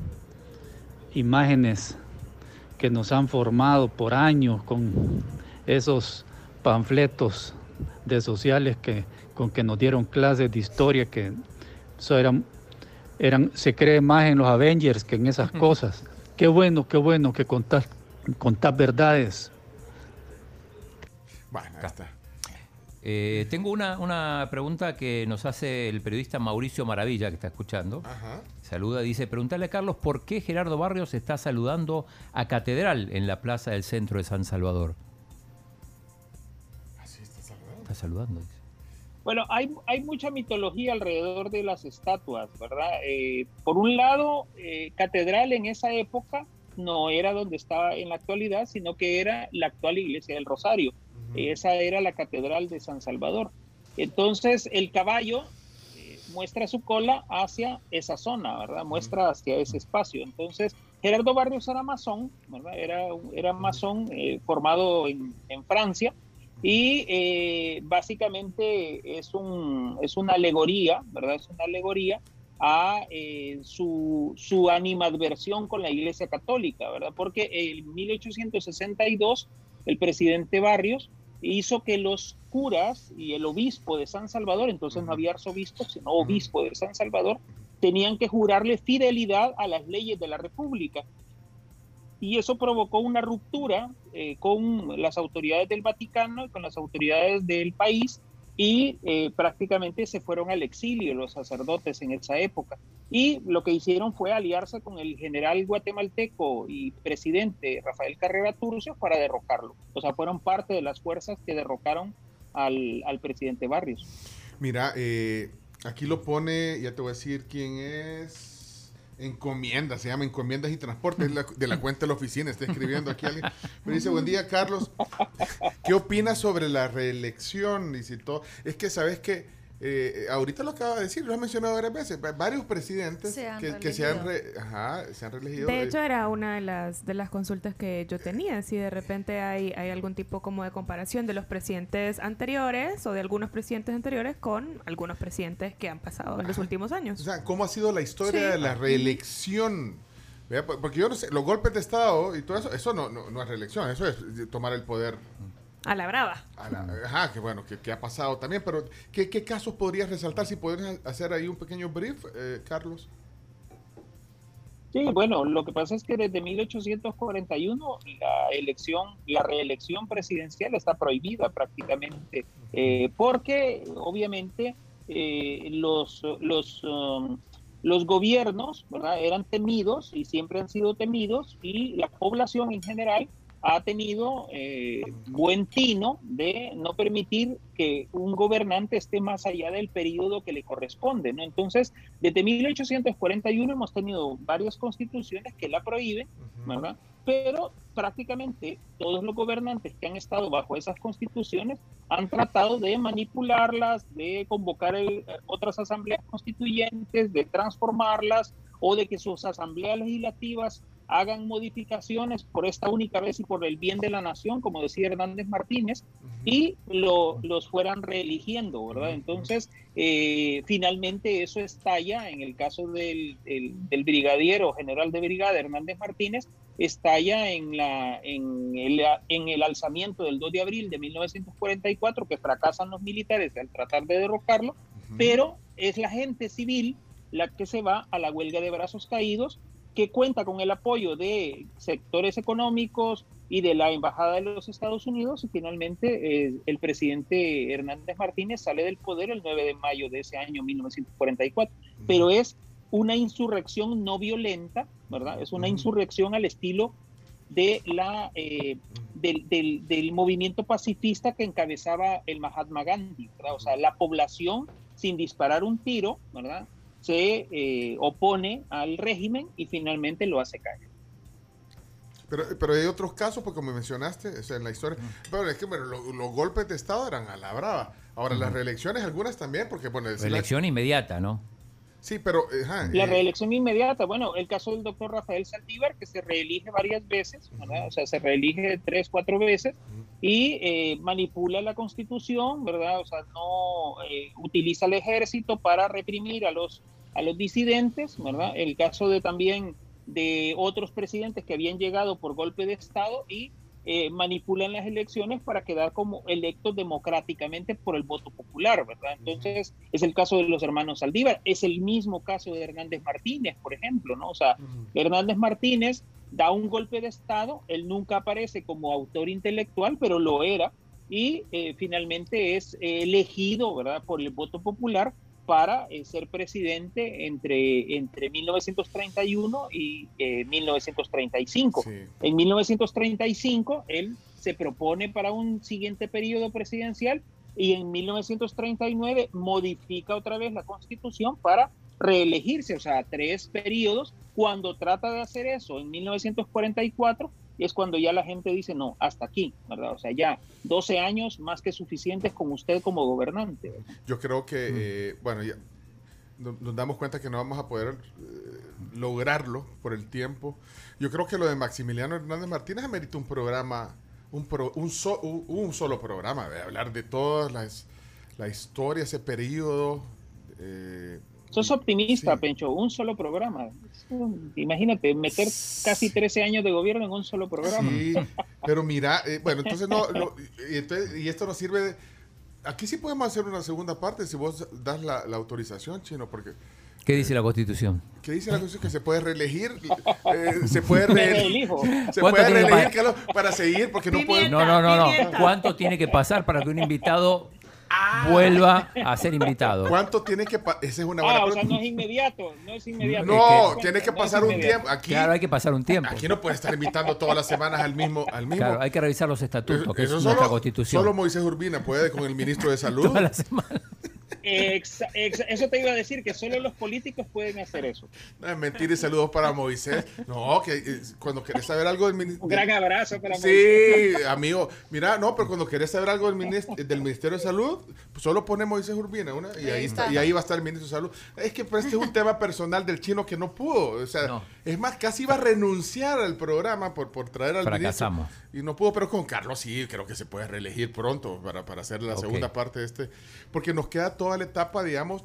imágenes que nos han formado por años con esos panfletos de sociales que, con que nos dieron clases de historia que eran, eran, se cree más en los Avengers que en esas cosas. Qué bueno, qué bueno que contás, contás verdades. Bueno, acá está. Eh, tengo una, pregunta que nos hace el periodista Mauricio Maravilla, que está escuchando. Saluda, dice, preguntarle a Carlos por qué Gerardo Barrios está saludando a Catedral en la plaza del centro de San Salvador. Así está saludando. Está saludando, dice. Bueno, hay, hay mucha mitología alrededor de las estatuas, ¿verdad? Eh, por un lado, eh, Catedral en esa época no era donde estaba en la actualidad, sino que era la actual iglesia del Rosario. Esa era la catedral de San Salvador. Entonces el caballo eh, muestra su cola hacia esa zona, ¿verdad? Muestra hacia ese espacio. Entonces Gerardo Barrios era masón, ¿verdad? Era, era masón eh, formado en, Francia y eh, básicamente es, un, es una alegoría, ¿verdad? Es una alegoría a su, su animadversión con la Iglesia Católica, ¿verdad? Porque en 1862 el presidente Barrios hizo que los curas y el obispo de San Salvador, entonces no había arzobispo, sino obispo de San Salvador, tenían que jurarle fidelidad a las leyes de la República. Y eso provocó una ruptura eh, con las autoridades del Vaticano y con las autoridades del país y eh, prácticamente se fueron al exilio los sacerdotes en esa época. Y lo que hicieron fue aliarse con el general guatemalteco y presidente Rafael Carrera Turcio para derrocarlo. O sea, fueron parte de las fuerzas que derrocaron al, al presidente Barrios. Mira, eh, aquí lo pone, ya te voy a decir quién es. Encomiendas, se llama Encomiendas y Transportes, de la cuenta de la oficina, está escribiendo aquí alguien. Me dice, buen día, Carlos. ¿Qué opinas sobre la reelección? Todo. Es que, ¿sabes que eh, ahorita lo acaba de decir, lo he mencionado varias veces, varios presidentes que, se, han se han reelegido. De hecho, era una de las, de las consultas que yo tenía, si de repente hay, hay algún tipo como de comparación de los presidentes anteriores o de algunos presidentes anteriores con algunos presidentes que han pasado en los últimos años. O sea, ¿cómo ha sido la historia de la reelección? Porque yo no sé, los golpes de Estado y todo eso, eso no, no, no es reelección, eso es tomar el poder a la brava. ajá, que bueno, que, ha pasado también, pero ¿qué, ¿qué, casos podrías resaltar? Si podrías hacer ahí un pequeño brief, eh, Carlos. Sí, bueno, lo que pasa es que desde 1841 la elección, la reelección presidencial está prohibida prácticamente, eh, porque obviamente eh, los, los, um, los gobiernos ¿verdad? eran temidos y siempre han sido temidos y la población en general ha tenido eh, buen tino de no permitir que un gobernante esté más allá del periodo que le corresponde. ¿no? Entonces, desde 1841 hemos tenido varias constituciones que la prohíben, ¿verdad? pero prácticamente todos los gobernantes que han estado bajo esas constituciones han tratado de manipularlas, de convocar eh, otras asambleas constituyentes, de transformarlas o de que sus asambleas legislativas hagan modificaciones por esta única vez y por el bien de la nación, como decía Hernández Martínez, y lo, los fueran reeligiendo, ¿verdad? Entonces, eh, finalmente eso estalla, en el caso del, del, brigadiero general de brigada Hernández Martínez, estalla en, la, en, el, en el alzamiento del 2 de abril de 1944, que fracasan los militares al tratar de derrocarlo, pero es la gente civil la que se va a la huelga de brazos caídos que cuenta con el apoyo de sectores económicos y de la Embajada de los Estados Unidos y finalmente eh, el presidente Hernández Martínez sale del poder el 9 de mayo de ese año 1944. Pero es una insurrección no violenta, ¿verdad? Es una insurrección al estilo de la, eh, del, del, movimiento pacifista que encabezaba el Mahatma Gandhi, ¿verdad? O sea, la población sin disparar un tiro, ¿verdad? Se eh, opone al régimen y finalmente lo hace caer. Pero, pero hay otros casos, porque me mencionaste, o en la historia. Pero es que bueno, los golpes de Estado eran a la brava. Ahora, las reelecciones, algunas también, porque bueno. Reelección inmediata, ¿no? Sí, pero... la reelección inmediata, bueno, el caso del doctor Rafael Saldívar, que se reelige varias veces, o sea, se reelige tres, cuatro veces, y eh, manipula la constitución, ¿verdad? O sea, no eh, utiliza el ejército para reprimir a los, a los disidentes, ¿verdad? El caso de también de otros presidentes que habían llegado por golpe de Estado y eh, manipulan las elecciones para quedar como electos democráticamente por el voto popular, ¿verdad? Entonces, es el caso de los hermanos Saldívar, es el mismo caso de Hernández Martínez, por ejemplo, ¿no? O sea, Hernández Martínez da un golpe de Estado, él nunca aparece como autor intelectual, pero lo era, y eh, finalmente es elegido, ¿verdad?, por el voto popular para eh, ser presidente entre, entre 1931 y 1935. Eh, en 1935 él se propone para un siguiente periodo presidencial y en 1939 modifica otra vez la constitución para reelegirse, o sea, tres periodos. Cuando trata de hacer eso en 1944, es cuando ya la gente dice, no, hasta aquí, ¿verdad? O sea, ya 12 años más que suficientes con usted como gobernante. Yo creo que, eh, bueno, ya nos damos cuenta que no vamos a poder eh, lograrlo por el tiempo. Yo creo que lo de Maximiliano Hernández Martínez amerita un programa, un, un, un, solo programa, de hablar de todas las, la historia, ese periodo. Eh, Sos optimista, Pencho, un solo programa. Imagínate, meter casi 13 años de gobierno en un solo programa. Sí, pero mira, eh, bueno, entonces no, y, y, esto nos sirve de, Aquí sí podemos hacer una segunda parte si vos das la, autorización, Chino, porque... ¿Qué dice la Constitución? ¿Qué dice la Constitución? Que se puede reelegir. Eh, se puede reelegir. se puede reelegir, Carlos, para seguir, porque no puede... No, no, no, no. ¿Cuánto tiene que pasar para que un invitado Ah. vuelva a ser invitado. ¿Cuánto tiene que pasar? Esa es una buena ah, o sea, no es inmediato, no es inmediato. No, tiene que pasar un tiempo. Aquí, claro, hay que pasar un tiempo. Aquí no puede estar invitando todas las semanas al mismo. Al mismo. Claro, hay que revisar los estatutos, que es nuestra constitución. Solo Moisés Urbina puede con el ministro de Salud. Todas las semanas eso te iba a decir, que solo los políticos pueden hacer eso. No, es mentira y saludos para Moisés. No, que eh, cuando querés saber algo del ministerio... Un gran abrazo para Moisés. Sí, amigo. Mira, no, pero cuando querés saber algo del, del Ministerio de Salud, pues solo pone Moisés Urbina una, y, ahí está, y ahí va a estar el Ministro de Salud. Es que pues, este es un tema personal del chino que no pudo. O sea, es más, casi iba a renunciar al programa por, por traer al Fracasamos. ministro. Y no pudo, pero con Carlos sí, creo que se puede reelegir pronto para, para hacer la segunda parte de este. Porque nos queda toda la etapa, digamos,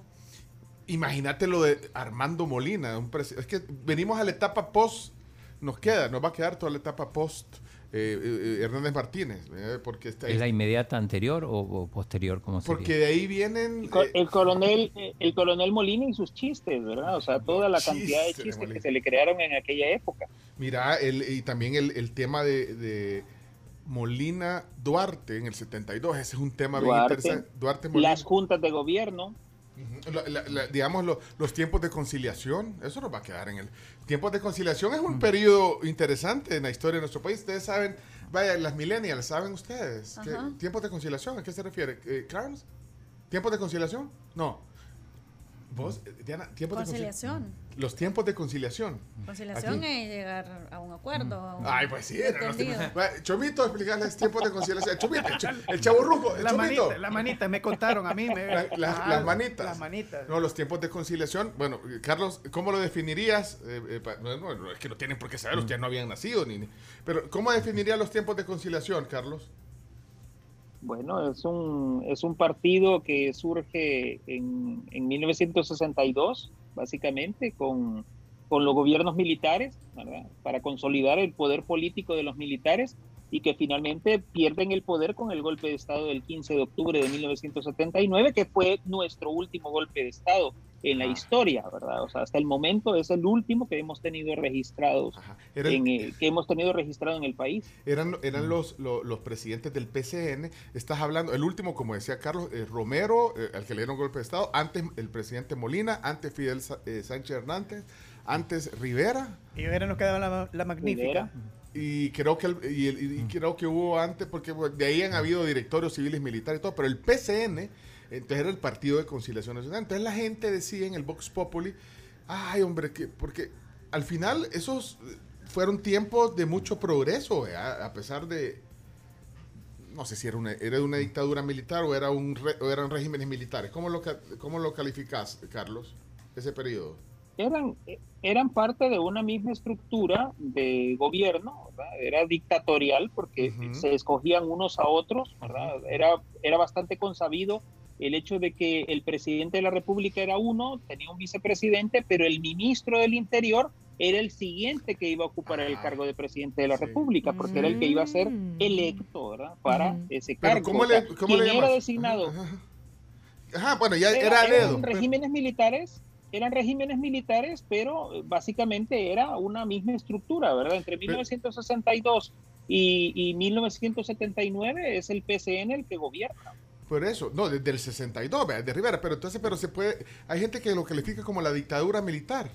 imagínate lo de Armando Molina, un es que venimos a la etapa post, nos queda, nos va a quedar toda la etapa post. Eh, eh, eh, Hernández Martínez, porque está ¿Es la inmediata anterior o, posterior? como Porque de ahí vienen... El, coronel, el coronel Molina y sus chistes, ¿verdad? O sea, toda la cantidad de chistes que se le crearon en aquella época. Mira, el, y también el, tema de Molina Duarte en el 72. Ese es un tema bien interesante. Duarte Las juntas de gobierno. digamos, los tiempos de conciliación, eso nos va a quedar en el... Tiempos de conciliación es un periodo interesante en la historia de nuestro país. Ustedes saben, vaya, las millennials, ¿saben ustedes? ¿Tiempos de conciliación? ¿A qué se refiere? Eh, ¿Carlos? ¿Tiempos de conciliación? No. ¿Vos, Diana, tiempos de conciliación? Los tiempos de conciliación. Conciliación es llegar a un acuerdo. Ay, pues sí. Chomito, explicarles tiempos de conciliación. Chomito, el, chavo rujo, el la chomito. Manita, la manita, me contaron a mí. Me... las manitas. Las manitas. No, los tiempos de conciliación. Bueno, Carlos, ¿cómo lo definirías? Eh, eh, no, es que no tienen por qué saber, ustedes no habían nacido. ni Pero, ¿cómo definirías los tiempos de conciliación, Carlos? Bueno, es un, es un partido que surge en, en 1962, básicamente, con, con los gobiernos militares, ¿verdad? para consolidar el poder político de los militares y que finalmente pierden el poder con el golpe de Estado del 15 de octubre de 1979, que fue nuestro último golpe de Estado en la historia, ¿verdad? O sea, hasta el momento es el último que hemos tenido registrados, en, que hemos tenido registrado en el país. Eran, eran los, los, presidentes del PCN, estás hablando, el último, como decía Carlos, eh, Romero, eh, al que le dieron golpe de Estado, antes el presidente Molina, antes Fidel eh, Sánchez Hernández, antes Rivera. Y ahora nos quedaba la, magnífica. Y creo que y, creo que hubo antes, porque de ahí han habido directorios civiles, militares y todo, pero el PCN, entonces era el Partido de Conciliación Nacional. Entonces la gente decía en el Vox Populi, ay hombre, que, porque al final esos fueron tiempos de mucho progreso, a pesar de, no sé si era una, era una dictadura militar o, era un o eran regímenes militares. ¿Cómo lo, cómo lo calificas, Carlos, ese periodo? eran, eran parte de una misma estructura de gobierno, era dictatorial porque se escogían unos a otros, Era, era bastante consabido el hecho de que el presidente de la República era uno, tenía un vicepresidente, pero el ministro del Interior era el siguiente que iba a ocupar el cargo de presidente de la República, porque era el que iba a ser mm. electo ¿verdad? para ese cargo. ¿Cómo le, cómo era designado? Ajá, bueno, ya era, era Eran regímenes militares eran regímenes militares, pero eh, básicamente era una misma estructura, ¿verdad? Entre 1962 y, y 1979 es el PCN el que gobierna. Por eso, no, desde el 62, de Rivera, pero entonces, pero se puede, hay gente que lo califica como la dictadura militar.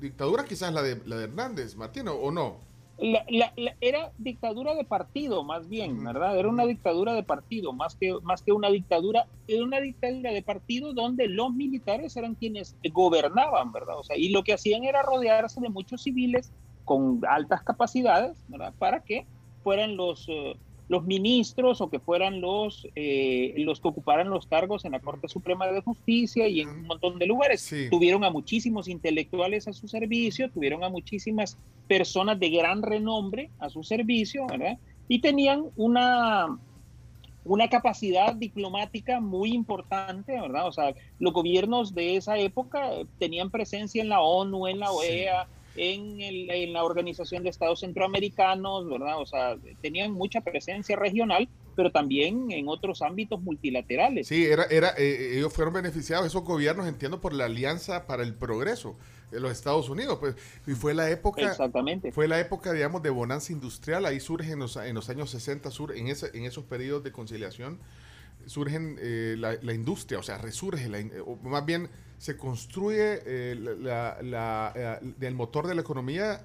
dictadura quizás la de, la de Hernández, Martín, ¿o no? La, era dictadura de partido, más bien, ¿verdad? Era una dictadura de partido, más que, más que una dictadura, era una dictadura de partido donde los militares eran quienes gobernaban, ¿verdad? O sea, y lo que hacían era rodearse de muchos civiles con altas capacidades, ¿verdad? Para que fueran los, eh, los ministros o que fueran los, eh, los que ocuparan los cargos en la Corte Suprema de Justicia y en un montón de lugares. Tuvieron a muchísimos intelectuales a su servicio, tuvieron a muchísimas personas de gran renombre a su servicio, ¿verdad? Y tenían una, una capacidad diplomática muy importante, ¿verdad? O sea, los gobiernos de esa época tenían presencia en la ONU, en la OEA, en, el, en, la Organización de Estados Centroamericanos, ¿verdad? O sea, tenían mucha presencia regional, pero también en otros ámbitos multilaterales. Sí, era, era, eh, ellos fueron beneficiados, esos gobiernos, entiendo, por la Alianza para el Progreso de los Estados Unidos, pues, y fue la época, Exactamente. fue la época, digamos, de bonanza industrial, ahí surge en los, en los años 60, sur, en, ese, en esos periodos de conciliación, surgen eh, la, la, industria, o sea, resurge, la, o más bien se construye eh, la, la, eh, el motor de la economía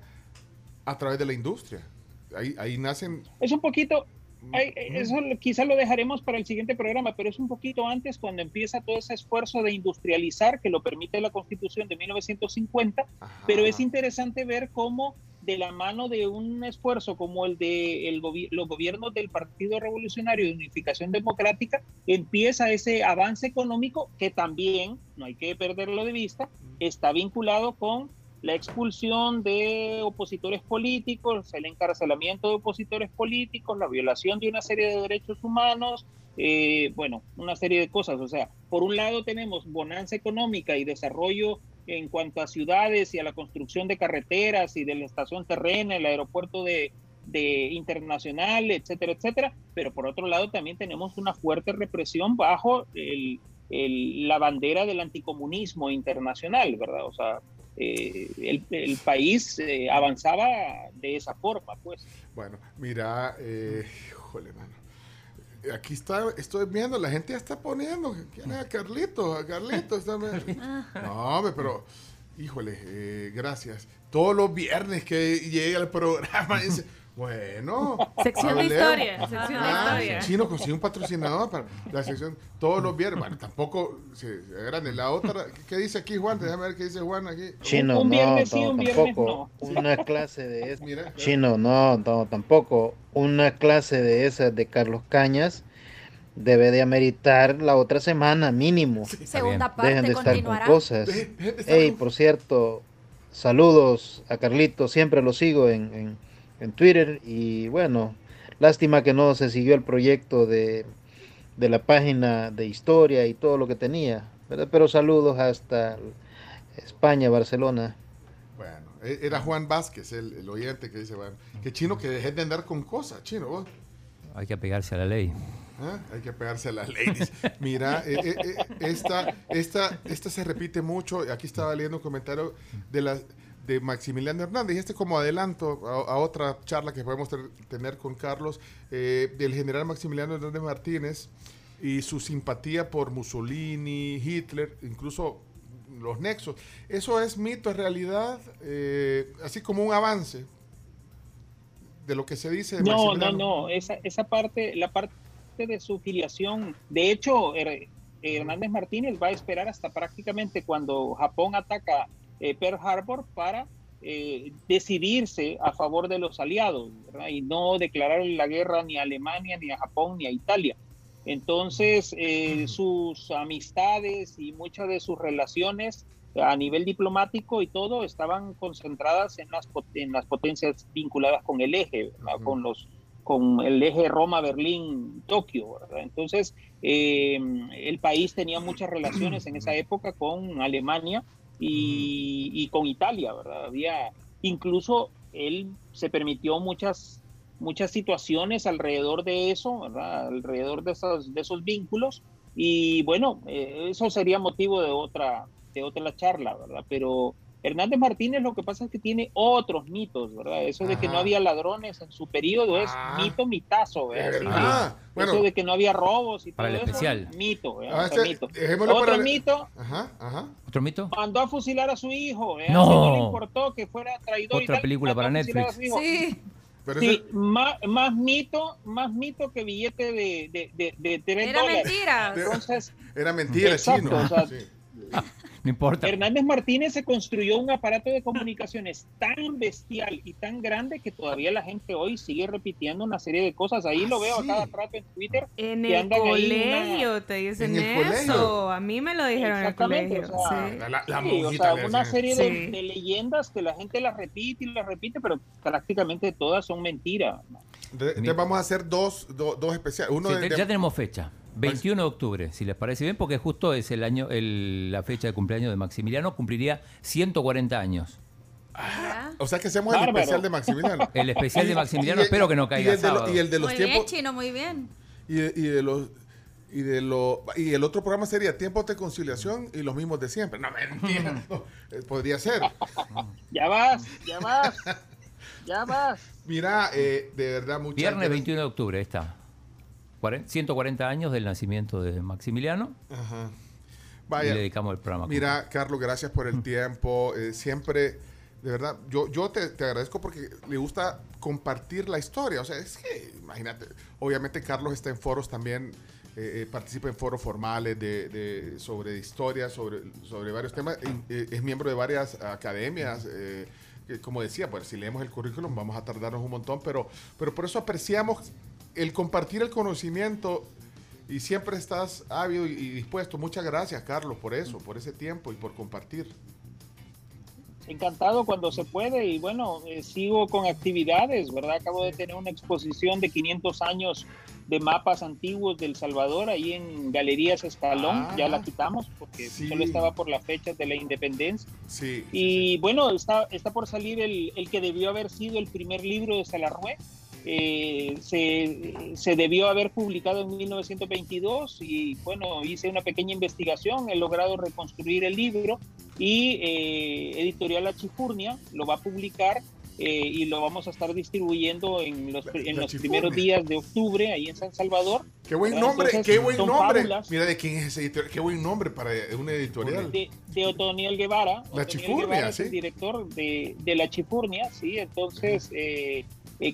a través de la industria. Ahí, ahí nacen... Es un poquito, eso quizás lo dejaremos para el siguiente programa, pero es un poquito antes cuando empieza todo ese esfuerzo de industrializar que lo permite la Constitución de 1950, Ajá. pero es interesante ver cómo de la mano de un esfuerzo como el de el gobi los gobiernos del Partido Revolucionario de Unificación Democrática, empieza ese avance económico que también, no hay que perderlo de vista, está vinculado con la expulsión de opositores políticos, el encarcelamiento de opositores políticos, la violación de una serie de derechos humanos, eh, bueno, una serie de cosas. O sea, por un lado tenemos bonanza económica y desarrollo en cuanto a ciudades y a la construcción de carreteras y de la estación terrena, el aeropuerto de, de internacional, etcétera, etcétera. Pero por otro lado también tenemos una fuerte represión bajo el, el, la bandera del anticomunismo internacional, ¿verdad? O sea, eh, el, país eh, avanzaba de esa forma, pues. Bueno, mira, eh, híjole, mano. Aquí está, estoy viendo, la gente ya está poniendo. ¿Quién es a Carlitos? A Carlitos. Está, no, hombre, pero, híjole, eh, gracias. Todos los viernes que llega el programa, dice. Bueno. Sección de historia. Sección de ah, historia. Chino consigue un patrocinador para la sección todos los viernes. Bueno, tampoco se grande. La otra, ¿qué dice aquí Juan? Déjame ver qué dice Juan aquí. Chino, un no, viernes sí, no, un viernes tampoco. no. Una clase de es- Mira. Chino, no, no, tampoco. Una clase de esas de Carlos Cañas debe de ameritar la otra semana mínimo. Segunda Dejen de parte estar con continuará. cosas. De con- por cierto, saludos a Carlito, siempre lo sigo en, en, en Twitter y bueno, lástima que no se siguió el proyecto de, de la página de historia y todo lo que tenía, ¿verdad? Pero saludos hasta España, Barcelona. Bueno, e- era Juan Vázquez, el, el oyente que dice, bueno, que chino que dejes de andar con cosas, chino, vos. Hay que apegarse a la ley. ¿Ah? Hay que pegarse a las leyes. Mira, eh, eh, eh, esta, esta, esta se repite mucho. Aquí estaba leyendo un comentario de la de Maximiliano Hernández, y este como adelanto a, a otra charla que podemos ter- tener con Carlos, eh, del general Maximiliano Hernández Martínez y su simpatía por Mussolini, Hitler, incluso los nexos. ¿Eso es mito, es realidad? Eh, así como un avance de lo que se dice de No, no, no, esa, esa parte, la parte de su filiación, de hecho, Her- Hernández Martínez va a esperar hasta prácticamente cuando Japón ataca eh, Pearl Harbor para eh, decidirse a favor de los aliados ¿verdad? y no declarar la guerra ni a Alemania, ni a Japón, ni a Italia. Entonces, eh, sus amistades y muchas de sus relaciones a nivel diplomático y todo estaban concentradas en las, en las potencias vinculadas con el eje, ¿verdad? con los con el eje Roma, Berlín, Tokio. ¿verdad? Entonces, eh, el país tenía muchas relaciones en esa época con Alemania y, y con Italia, ¿verdad? Había, incluso él se permitió muchas, muchas situaciones alrededor de eso, ¿verdad? Alrededor de esos, de esos vínculos. Y bueno, eh, eso sería motivo de otra, de otra charla, ¿verdad? Pero Hernández Martínez lo que pasa es que tiene otros mitos, ¿verdad? Eso de que no había ladrones en su periodo es Ah. mito, mitazo, Sí, verdad. de- Bueno. eso de que no había robos y Para todo el eso, especial. mito, ¿verdad? Ah, O sea, este- mito. Otro para Ajá, ajá. ¿Otro mito? mandó a fusilar a su hijo, ¿verdad? No. Que no le importó que fuera traidor y Otra tal, película para a fusilar a Netflix. su hijo. Sí. Pero Sí, ese- más, más mito, más mito que billete de, de, de, de Era dólares. mentira. Entonces, era mentira, Exacto, chino. o sea, Sí. No importa. Hernández Martínez se construyó un aparato de comunicaciones tan bestial y tan grande que todavía la gente hoy sigue repitiendo una serie de cosas. Ahí lo veo a sí. cada rato en Twitter. En que el andan colegio una- te dicen En el eso. colegio. A mí me lo dijeron en el Exactamente, colegio. o sea, sí. La, la- la Sí, o monjita sea, le una serie de, Sí. de leyendas que la gente las repite y las repite, pero prácticamente todas son mentiras. Entonces vamos a hacer dos, dos especiales. Uno Ya tenemos fecha. 21 de octubre, si les parece bien, porque justo es el año, la fecha de cumpleaños de Maximiliano, cumpliría 140 años. Ah, o sea que hacemos el especial de Maximiliano. El especial de Maximiliano, espero que no caiga y el de, y el de los muy tiempos. Bien, chino, muy bien. Y de, los y de lo y el otro programa sería tiempos de conciliación y los mismos de siempre. No, mentira. Eh, podría ser. ya vas, ya vas. Ya vas. Mira, eh, de verdad, muchas Viernes 21 de octubre, está. 140 años del nacimiento de Maximiliano. Ajá. Vaya. Y le dedicamos el programa. Mira, Carlos, gracias por el tiempo. Eh, siempre, de verdad, yo, yo te, agradezco porque le gusta compartir la historia. O sea, es que, imagínate, obviamente Carlos está en foros también. Eh, eh, participa en foros formales de, sobre historia, sobre, sobre varios temas. es miembro de varias academias. como decía, pues si leemos el currículum vamos a tardarnos un montón, pero, pero por eso apreciamos el compartir el conocimiento y siempre estás ávido y, dispuesto. Muchas gracias, Carlos, por eso, por ese tiempo y por compartir. Encantado cuando se puede y bueno, eh, sigo con actividades, ¿verdad? Acabo de tener una exposición de 500 años de mapas antiguos del Salvador ahí en Galerías Escalón, ya la ah, quitamos porque solo estaba por la fecha de la independencia. Sí, y bueno, está, está por salir el, el, que debió haber sido el primer libro de Salarrué, eh, se, debió haber publicado en 1922 y bueno, hice una pequeña investigación, he logrado reconstruir el libro y eh, Editorial La Chifurnia lo va a publicar eh, y lo vamos a estar distribuyendo en los, en los primeros días de octubre ahí en San Salvador. Qué buen nombre, qué buen nombre. Mira de quién es ese editorial, qué buen nombre para una editorial. De, de Otoniel Guevara. La Chifurnia, es el director de, de La Chifurnia, sí, entonces... Eh,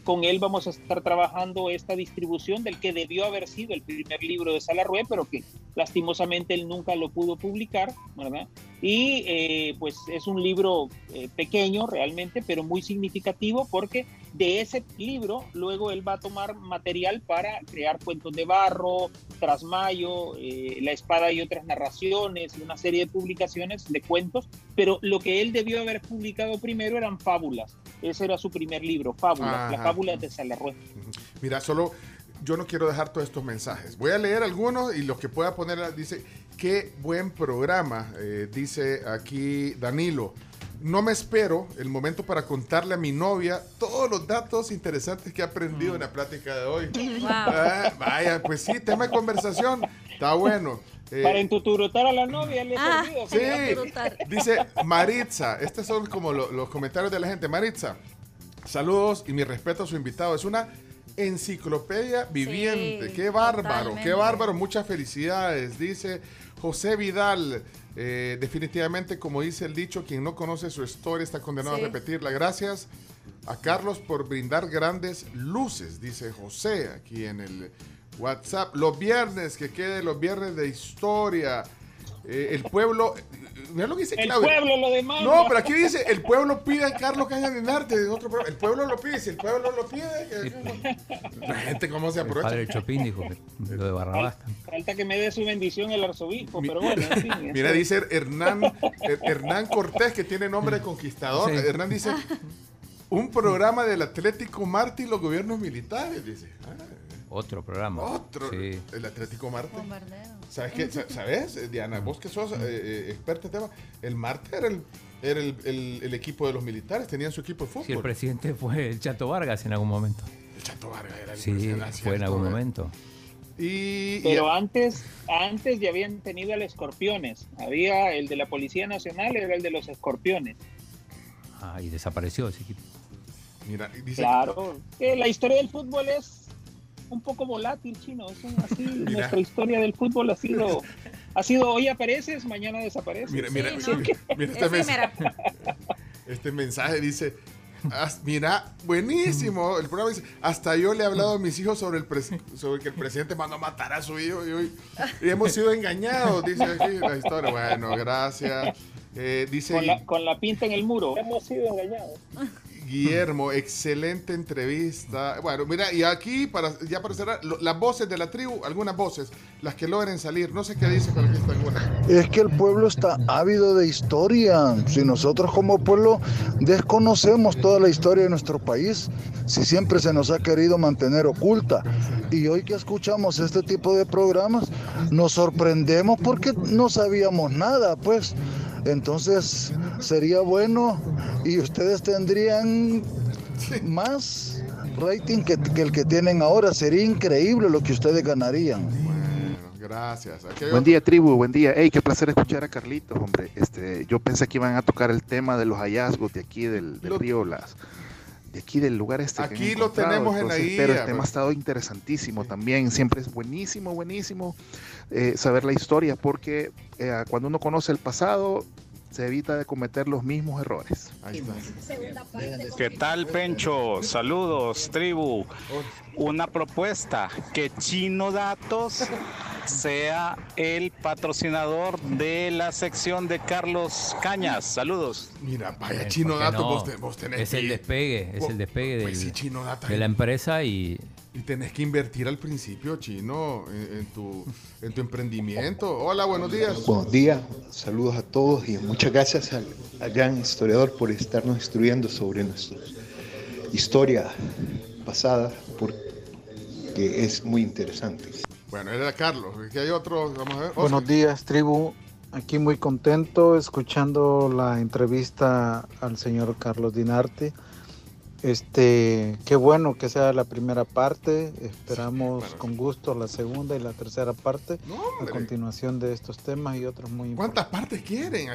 con él vamos a estar trabajando esta distribución del que debió haber sido el primer libro de Salarrué, pero que lastimosamente él nunca lo pudo publicar, ¿verdad? Y eh, pues es un libro eh, pequeño realmente, pero muy significativo porque de ese libro luego él va a tomar material para crear cuentos de barro, Trasmayo, La espada y otras narraciones, una serie de publicaciones de cuentos, pero lo que él debió haber publicado primero eran fábulas. Ese era su primer libro, Fábulas, las fábulas de Salarrué. Mira, solo yo no quiero dejar todos estos mensajes. Voy a leer algunos y los que pueda poner, dice, qué buen programa, eh, dice aquí Danilo. No me espero el momento para contarle a mi novia todos los datos interesantes que he aprendido en la plática de hoy. Ah, vaya, pues sí, tema de conversación. Está bueno. Eh, para entuturotar a la novia le ah, Sí, dice Maritza. Estos son como los comentarios de la gente. Maritza, saludos y mi respeto a su invitado. Es una enciclopedia viviente. qué bárbaro, qué bárbaro. Muchas felicidades. Dice José Vidal. Eh, definitivamente, como dice el dicho, quien no conoce su historia está condenado a repetirla. Gracias a Carlos por brindar grandes luces, dice José aquí en el WhatsApp. Los viernes, que quede los viernes de historia. Eh, el pueblo. Mira lo que dice El pueblo lo demanda. No, pero aquí dice: el pueblo pide a Carlos Cañas de Narte. el pueblo lo pide. Si el pueblo lo pide. La gente, ¿cómo se aprovecha? El padre Chopin dijo lo de Barrabás. Falta que me dé su bendición el arzobispo, pero bueno. Mira, dice Hernán, Hernán Cortés, que tiene nombre de conquistador. Hernán dice: un programa del Atlético Marte y los gobiernos militares. Dice. Ah, otro programa. Otro. Sí. El Atlético Marte. ¿Sabes qué? ¿Sabes, Diana? Vos que sos eh, eh, experta en tema. El Marte era el, era el, equipo de los militares, tenían su equipo de fútbol. Sí, el presidente fue el Chato Vargas en algún momento. El Chato Vargas era el Sí, fue en algún momento. Y, Pero antes, antes ya habían tenido al Escorpiones. Había el de la Policía Nacional, era el de los Escorpiones. Ah, y desapareció ese equipo. Mira, dice claro, la historia del fútbol es un poco volátil, chino. Es así, nuestra historia del fútbol ha sido, ha sido hoy apareces, mañana desapareces. Mira, mira, mira este, mensaje, este, mensaje, dice, mira, buenísimo. El programa dice, hasta yo le he hablado a mis hijos sobre, el sobre que el presidente mandó a matar a su hijo y, hoy, y hemos sido engañados, dice aquí la historia. Bueno, gracias. Eh, dice, con la, con la pinta en el muro. Hemos sido engañados. Guillermo, excelente entrevista. Bueno, mira, y aquí, para ya para cerrar, las voces de la tribu, algunas voces, las que logren salir. No sé qué dice, pero aquí está alguna. Es que el pueblo está ávido de historia. Si nosotros como pueblo desconocemos toda la historia de nuestro país, si siempre se nos ha querido mantener oculta. Y hoy que escuchamos este tipo de programas, nos sorprendemos porque no sabíamos nada, pues. Entonces sería bueno y ustedes tendrían más rating que, el que tienen ahora. Sería increíble lo que ustedes ganarían. Bueno, gracias. Buen día, tribu, buen día. Hey, qué placer escuchar a Carlitos, hombre. Este, yo pensé que iban a tocar el tema de los hallazgos de aquí del, río Las de aquí del lugar este. Aquí lo tenemos en ahí. Pero el tema ha estado interesantísimo también. Siempre es buenísimo, buenísimo eh, saber la historia, porque eh, cuando uno conoce el pasado, se evita de cometer los mismos errores. ¿Qué tal, Pencho? Saludos, tribu. Una propuesta, que Chino Datos sea el patrocinador de la sección de Carlos Cañas. Saludos. Mira, vaya Chino Datos, vos, tenés Es el despegue, es el despegue pues de la empresa y y tenés que invertir al principio, chino, en, tu, en tu emprendimiento. Hola, buenos días. Buenos días, saludos a todos y muchas gracias al, gran historiador por estarnos instruyendo sobre nuestra historia pasada, porque es muy interesante. Bueno, era Carlos, que hay otro, vamos a ver. Buenos días, tribu. Aquí muy contento escuchando la entrevista al señor Carlos Dinarte este, qué bueno que sea la primera parte. Esperamos con gusto la segunda y la tercera parte a continuación de estos temas y otros muy importantes. ¿Cuántas partes quieren?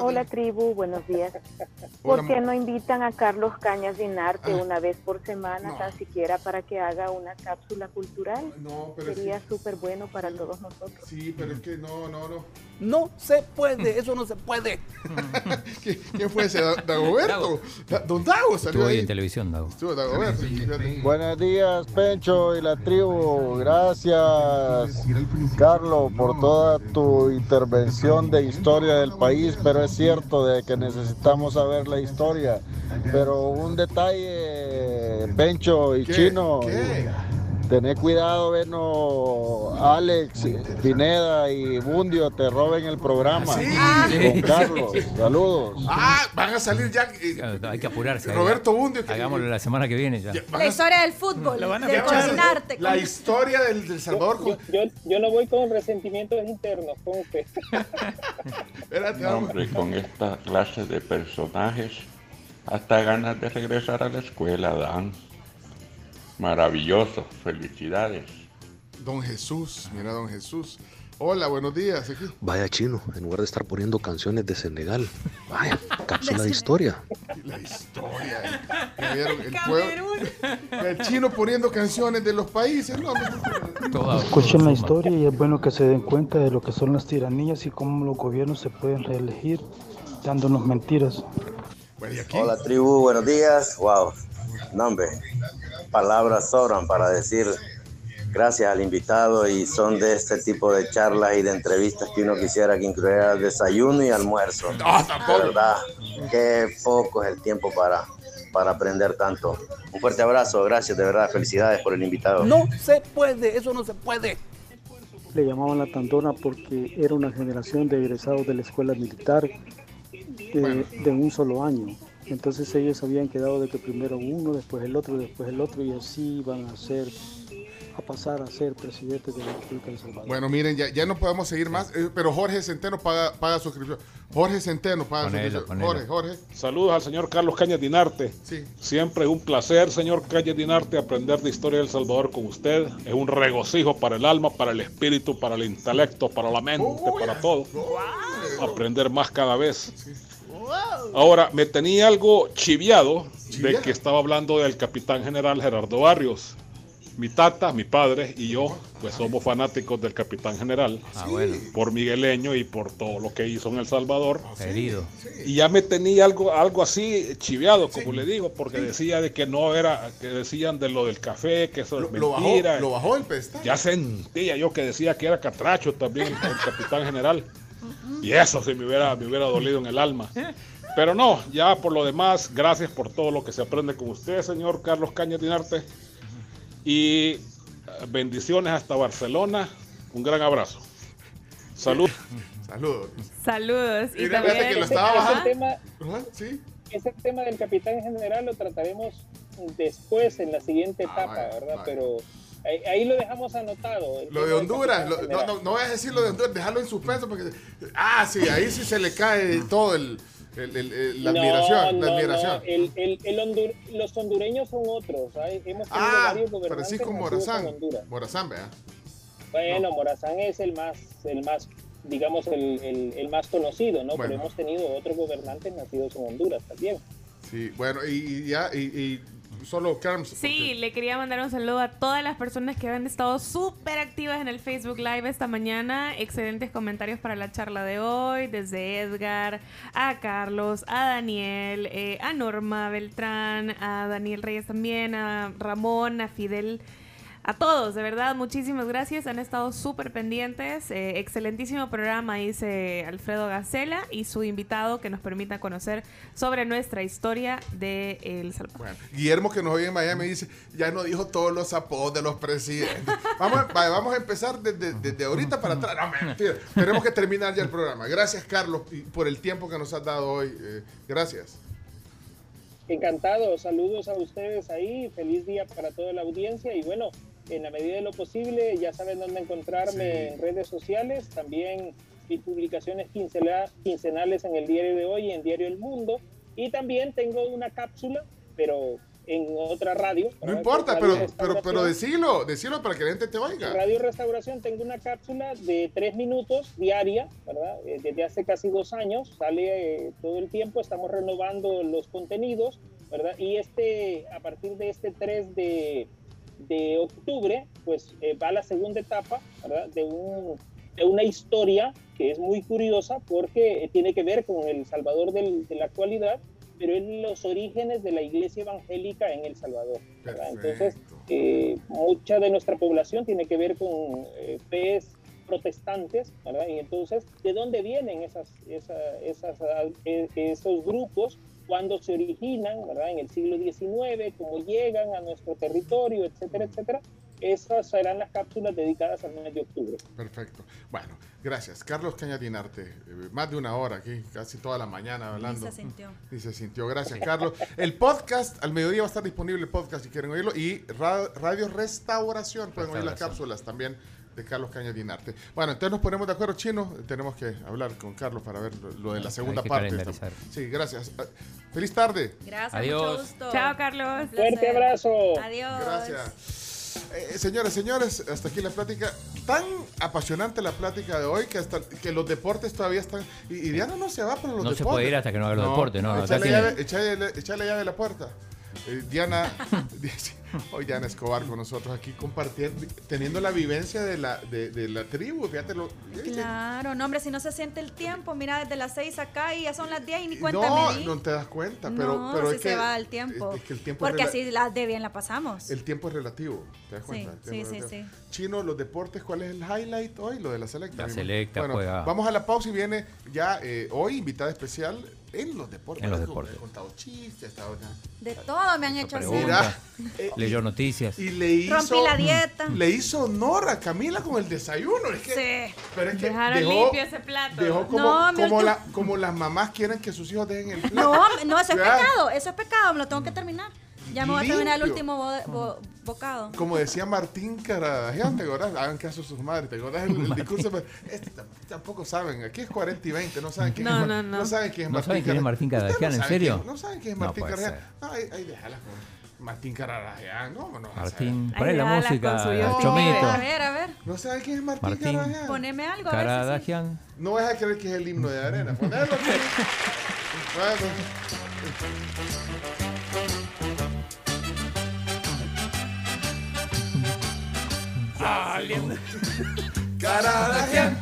Hola tribu, buenos días. ¿Por qué no invitan a Carlos Cañas Dinarte ah. una vez por semana, tan siquiera para que haga una cápsula cultural? No, pero Sería súper bueno para todos nosotros. Sí, pero es que no, no, no. No se puede, eso no se puede. ¿Quién fue ese? ¿Dagoberto? ¿Don Dago salió ahí? Televisión, Dago. Buenos días, Pencho y la tribu. Gracias, Carlos, por toda tu intervención de historia del país, pero es cierto de que necesitamos saber la historia. Pero un detalle, Pencho y Chino. Tener cuidado, Veno, Alex, Pineda y Bundio te roben el programa. Con Carlos. Saludos. Ah, van a salir ya. Eh, hay que apurarse. Roberto Bundio. Hagámoslo la semana que viene ya. la historia del fútbol, de coordinarte. La historia del, Salvador. Yo, yo, no voy con resentimientos internos, con usted. Espérate, hombre, con esta clase de personajes, hasta ganas de regresar a la escuela dan. Maravilloso, felicidades. Don Jesús, mira don Jesús. Hola, buenos días. Vaya chino, en lugar de estar poniendo canciones de Senegal, vaya, cápsula de historia. La historia. El, pueblo, el chino poniendo canciones de los países. No, Escuchen la historia y es bueno que se den cuenta de lo que son las tiranías y cómo los gobiernos se pueden reelegir dándonos mentiras. Hola tribu, buenos días. Wow. No, hombre, palabras sobran para decir gracias al invitado y son de este tipo de charlas y de entrevistas que uno quisiera que incluyera desayuno y almuerzo. de verdad, qué poco es el tiempo para, para aprender tanto. Un fuerte abrazo, gracias, de verdad, felicidades por el invitado. No se puede, eso no se puede. Le llamaban la Tandona porque era una generación de egresados de la escuela militar de, de un solo año. Entonces ellos habían quedado de que primero uno, después el otro, después el otro, y así iban a ser a pasar a ser presidente de la República de Salvador. Bueno, miren, ya, ya no podemos seguir más, eh, pero Jorge Centeno paga, paga suscripción. Jorge Centeno paga suscripción. Jorge, Jorge. Saludos al señor Carlos Cañas Dinarte. Sí. Siempre es un placer, señor Cañas Dinarte, aprender de historia del Salvador con usted. Es un regocijo para el alma, para el espíritu, para el intelecto, para la mente, para todo. Aprender más cada vez. Ahora, me tenía algo chiviado de que estaba hablando del capitán general Gerardo Barrios. Mi tata, mi padre y yo, pues somos fanáticos del capitán general. Ah, bueno. Por migueleño y por todo lo que hizo en El Salvador. Herido. Y ya me tenía algo, algo así chiviado, como le digo, porque decía de que no era, que decían de lo del café, que eso es mentira. Lo bajó, el pesta. Ya sentía yo que decía que era catracho también el capitán general. Y eso sí me hubiera, me hubiera dolido en el alma. Pero no, ya por lo demás, gracias por todo lo que se aprende con usted, señor Carlos Cañas Dinarte. Y eh, bendiciones hasta Barcelona. Un gran abrazo. Salud. Saludos. Saludos. Y, también, que lo estaba ese, tema, ¿Sí? ese tema del capitán general lo trataremos después en la siguiente ah, etapa, ¿verdad? Pero ahí, lo dejamos anotado. Lo de Honduras, no, no, no voy a decir lo de Honduras, dejarlo en suspenso porque... Ah, sí, ahí sí se le cae todo el... la admiración, la admiración. El, el, los hondureños son otros. Hemos tenido ah, varios gobernantes Francisco Morazán. Morazán, ¿verdad? Bueno, Morazán es el más, el más digamos, el, el, más conocido, ¿no? Pero hemos tenido otros gobernantes nacidos en Honduras también. Sí, bueno, y, ya, y, solo Carms. Sí, le quería mandar un saludo a todas las personas que han estado súper activas en el Facebook Live esta mañana. Excelentes comentarios para la charla de hoy, desde Edgar, a Carlos, a Daniel, eh, a Norma Beltrán, a Daniel Reyes también, a Ramón, a Fidel a todos, de verdad, muchísimas gracias. Han estado súper pendientes. Eh, excelentísimo programa, dice Alfredo Gacela, y su invitado que nos permita conocer sobre nuestra historia de El Salvador. Bueno, Guillermo, que nos oye en Miami, dice: Ya no dijo todos los apodos de los presidentes. vamos, a, vamos a empezar desde, ahorita para atrás. No, mentira. Tenemos que terminar ya el programa. Gracias, Carlos, por el tiempo que nos has dado hoy. Eh, gracias. Encantado, saludos a ustedes ahí, feliz día para toda la audiencia y bueno, en la medida de lo posible. Ya saben dónde encontrarme en redes sociales, también mis publicaciones quincenales en el diario de hoy, en Diario El Mundo. Y también tengo una cápsula, pero en otra radio. No importa, pero, pero, pero decilo, decilo para que la gente te oiga. En radio Restauración tengo una cápsula de tres minutos diaria, ¿verdad? Eh, desde hace casi dos años, sale eh, todo el tiempo, estamos renovando los contenidos, ¿verdad? Y este, a partir de este 3 de, de octubre, pues eh, va la segunda etapa De, una historia que es muy curiosa porque tiene que ver con El Salvador de la actualidad, pero en los orígenes de la iglesia evangélica en El Salvador. Entonces, eh, mucha de nuestra población tiene que ver con eh, fe protestantes, Y entonces, ¿de dónde vienen esas, esas, esos grupos? Cuándo se originan, ¿verdad? En el siglo XIX, cómo llegan a nuestro territorio, etcétera, etcétera. Esas serán las cápsulas dedicadas al mes de octubre. Perfecto. Bueno, gracias. Carlos Cañatinarte, eh, más de una hora aquí, casi toda la mañana hablando. Y se sintió. Y se sintió. Gracias, Carlos. El podcast, al mediodía va a estar disponible el podcast si quieren oírlo. Y Radio Restauración, pueden oír las cápsulas también de Carlos Caña Dinarte. Bueno, entonces nos ponemos de acuerdo, Chino. Tenemos que hablar con Carlos para ver lo, de la segunda parte. Sí, gracias. Ah, feliz tarde. Gracias. Adiós. Chao, Carlos. Fuerte abrazo. Adiós. Gracias. Eh, señores, señores, hasta aquí la plática. Tan apasionante la plática de hoy que hasta que los deportes todavía están. Y, Diana no se va por los deportes. No se puede ir hasta que no haga los deportes, ¿no? Echale, llave, echale llave a la puerta. Eh, Diana, hoy Diana Escobar con nosotros aquí compartiendo, teniendo la vivencia de la, de, la tribu, fíjate lo. Claro, no, hombre, si no se siente el tiempo, mira, desde las 6 acá y ya son las 10 y ni cuenta No, no te das cuenta, pero, no, pero es que, se va el tiempo. Porque así las de bien la pasamos. El tiempo es relativo, ¿te das cuenta? Sí, sí, sí, Chino, los deportes, ¿cuál es el highlight hoy? Lo de la selecta. La selecta, bueno, Vamos a la pausa y viene ya eh, hoy invitada especial en los deportes. En los deportes. He contado chistes, estado De todo me han hecho así. Eh, Leyó noticias. Y le hizo. Rompí la dieta. Le hizo honor a Camila con el desayuno. Es que, sí. Pero es que Dejaron limpio ese plato. Dejó como, como, la, como las mamás quieren que sus hijos dejen el plato. No, no, eso es pecado. Eso es pecado. Me lo tengo que terminar. Ya me voy a terminar el último bocado. Como decía Martín Caradagian, ¿te acordás? Hagan caso a sus madres, ¿te acordás el, discurso? Este, tampoco saben, aquí es 40 y 20, no saben quién, no, es, no, no. no saben quién es Martín, ¿No quién es Martín Caradagian, ¿en serio? no saben quién es Martín Caradagian. No, ahí, ahí déjala con Martín Caradagian, no, no. Martín, poné la música, Chomito. A ver, a ver. ¿No sabes quién es Martín, Martín Caradagian? Poneme algo, a Caradagian. No vas a creer que es el himno de arena. Ponelo aquí. bueno. Saliendo. Caradagian.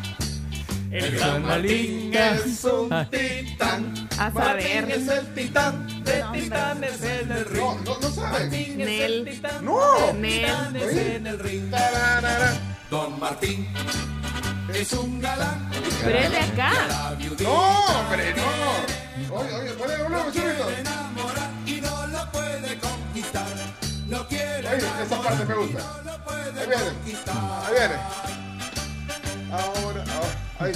El gran Martín es un titán. A saber. Martín es el titán. De titanes en el ring. No, no, no saben. Martín es el titán. No. En el ring. Don Martín es un galán. Pero es de acá. No, hombre, no. Oye, oye, ponle y no lo puede conquistar. Lo quiere. Oye, esa parte me gusta. Ahí viene. Ahí viene. Ahora, ahora, ahí.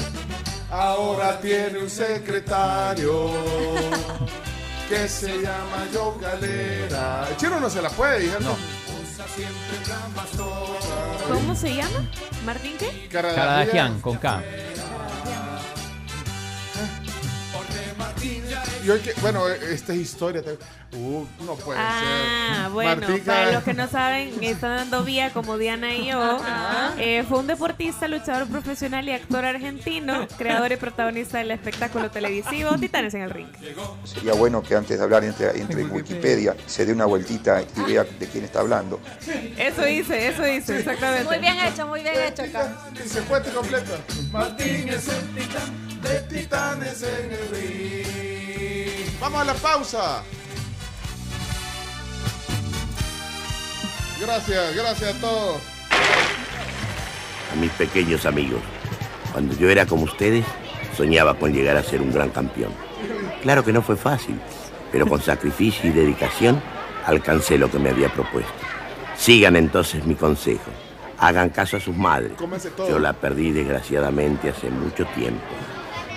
Ahora tiene un secretario que se llama Joe Galera. El chino no se la puede, hija. No. ¿Cómo se llama? ¿Martín qué? Caradagian, con K. Que, bueno, esta es historia. Uh, no puede ah, ser. bueno, para los que no saben, están dando vía como Diana y yo. Eh, fue un deportista, luchador profesional y actor argentino, creador y protagonista del espectáculo televisivo Titanes en el Ring. Sería bueno que antes de hablar entre, entre Wikipedia se dé una vueltita y vea de quién está hablando. Eso hice, eso hice, exactamente. Muy bien hecho, muy bien hecho acá. Se fue completo. Martín es el titán de Titanes en el Ring. Vamos a la pausa. Gracias, gracias a todos. A mis pequeños amigos, cuando yo era como ustedes, soñaba con llegar a ser un gran campeón. Claro que no fue fácil, pero con sacrificio y dedicación alcancé lo que me había propuesto. Sigan entonces mi consejo. Hagan caso a sus madres. Yo la perdí desgraciadamente hace mucho tiempo,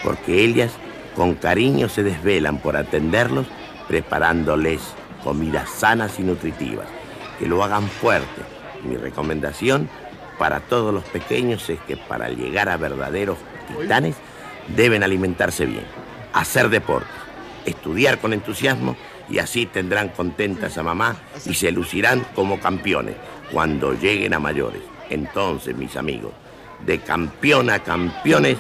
porque ellas con cariño se desvelan por atenderlos, preparándoles comidas sanas y nutritivas que lo hagan fuerte. Mi recomendación para todos los pequeños es que para llegar a verdaderos titanes deben alimentarse bien, hacer deporte, estudiar con entusiasmo y así tendrán contentas a mamá y se lucirán como campeones cuando lleguen a mayores. Entonces, mis amigos, de campeón a campeones,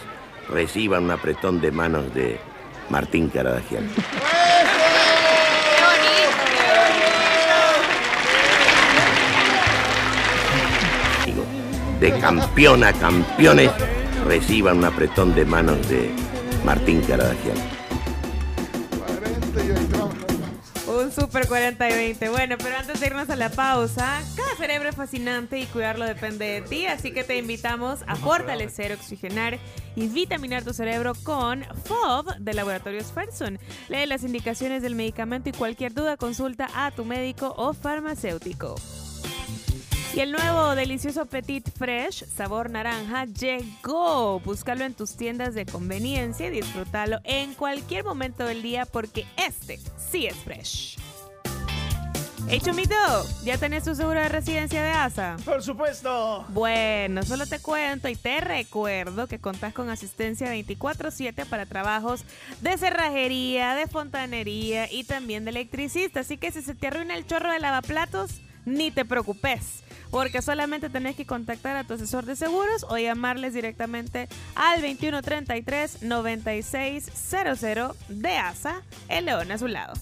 reciban un apretón de manos de Martín Caradagian. de campeón a campeones reciban un apretón de manos de Martín Caradagian. Super 40 y 20. Bueno, pero antes de irnos a la pausa, cada cerebro es fascinante y cuidarlo depende de ti, así que te invitamos a fortalecer, oxigenar y vitaminar tu cerebro con FOB de Laboratorios Ferson. Lee las indicaciones del medicamento y cualquier duda consulta a tu médico o farmacéutico. Y el nuevo delicioso Petit Fresh, sabor naranja, llegó. Búscalo en tus tiendas de conveniencia y disfrútalo en cualquier momento del día porque este sí es fresh. Hey Chumito, ¿ya tenés tu seguro de residencia de ASA? Por supuesto. Bueno, solo te cuento y te recuerdo que contás con asistencia 24/7 para trabajos de cerrajería, de fontanería y también de electricista. Así que si se te arruina el chorro de lavaplatos, ni te preocupes porque solamente tenés que contactar a tu asesor de seguros o llamarles directamente al 2133-9600 de ASA, el león a su lado.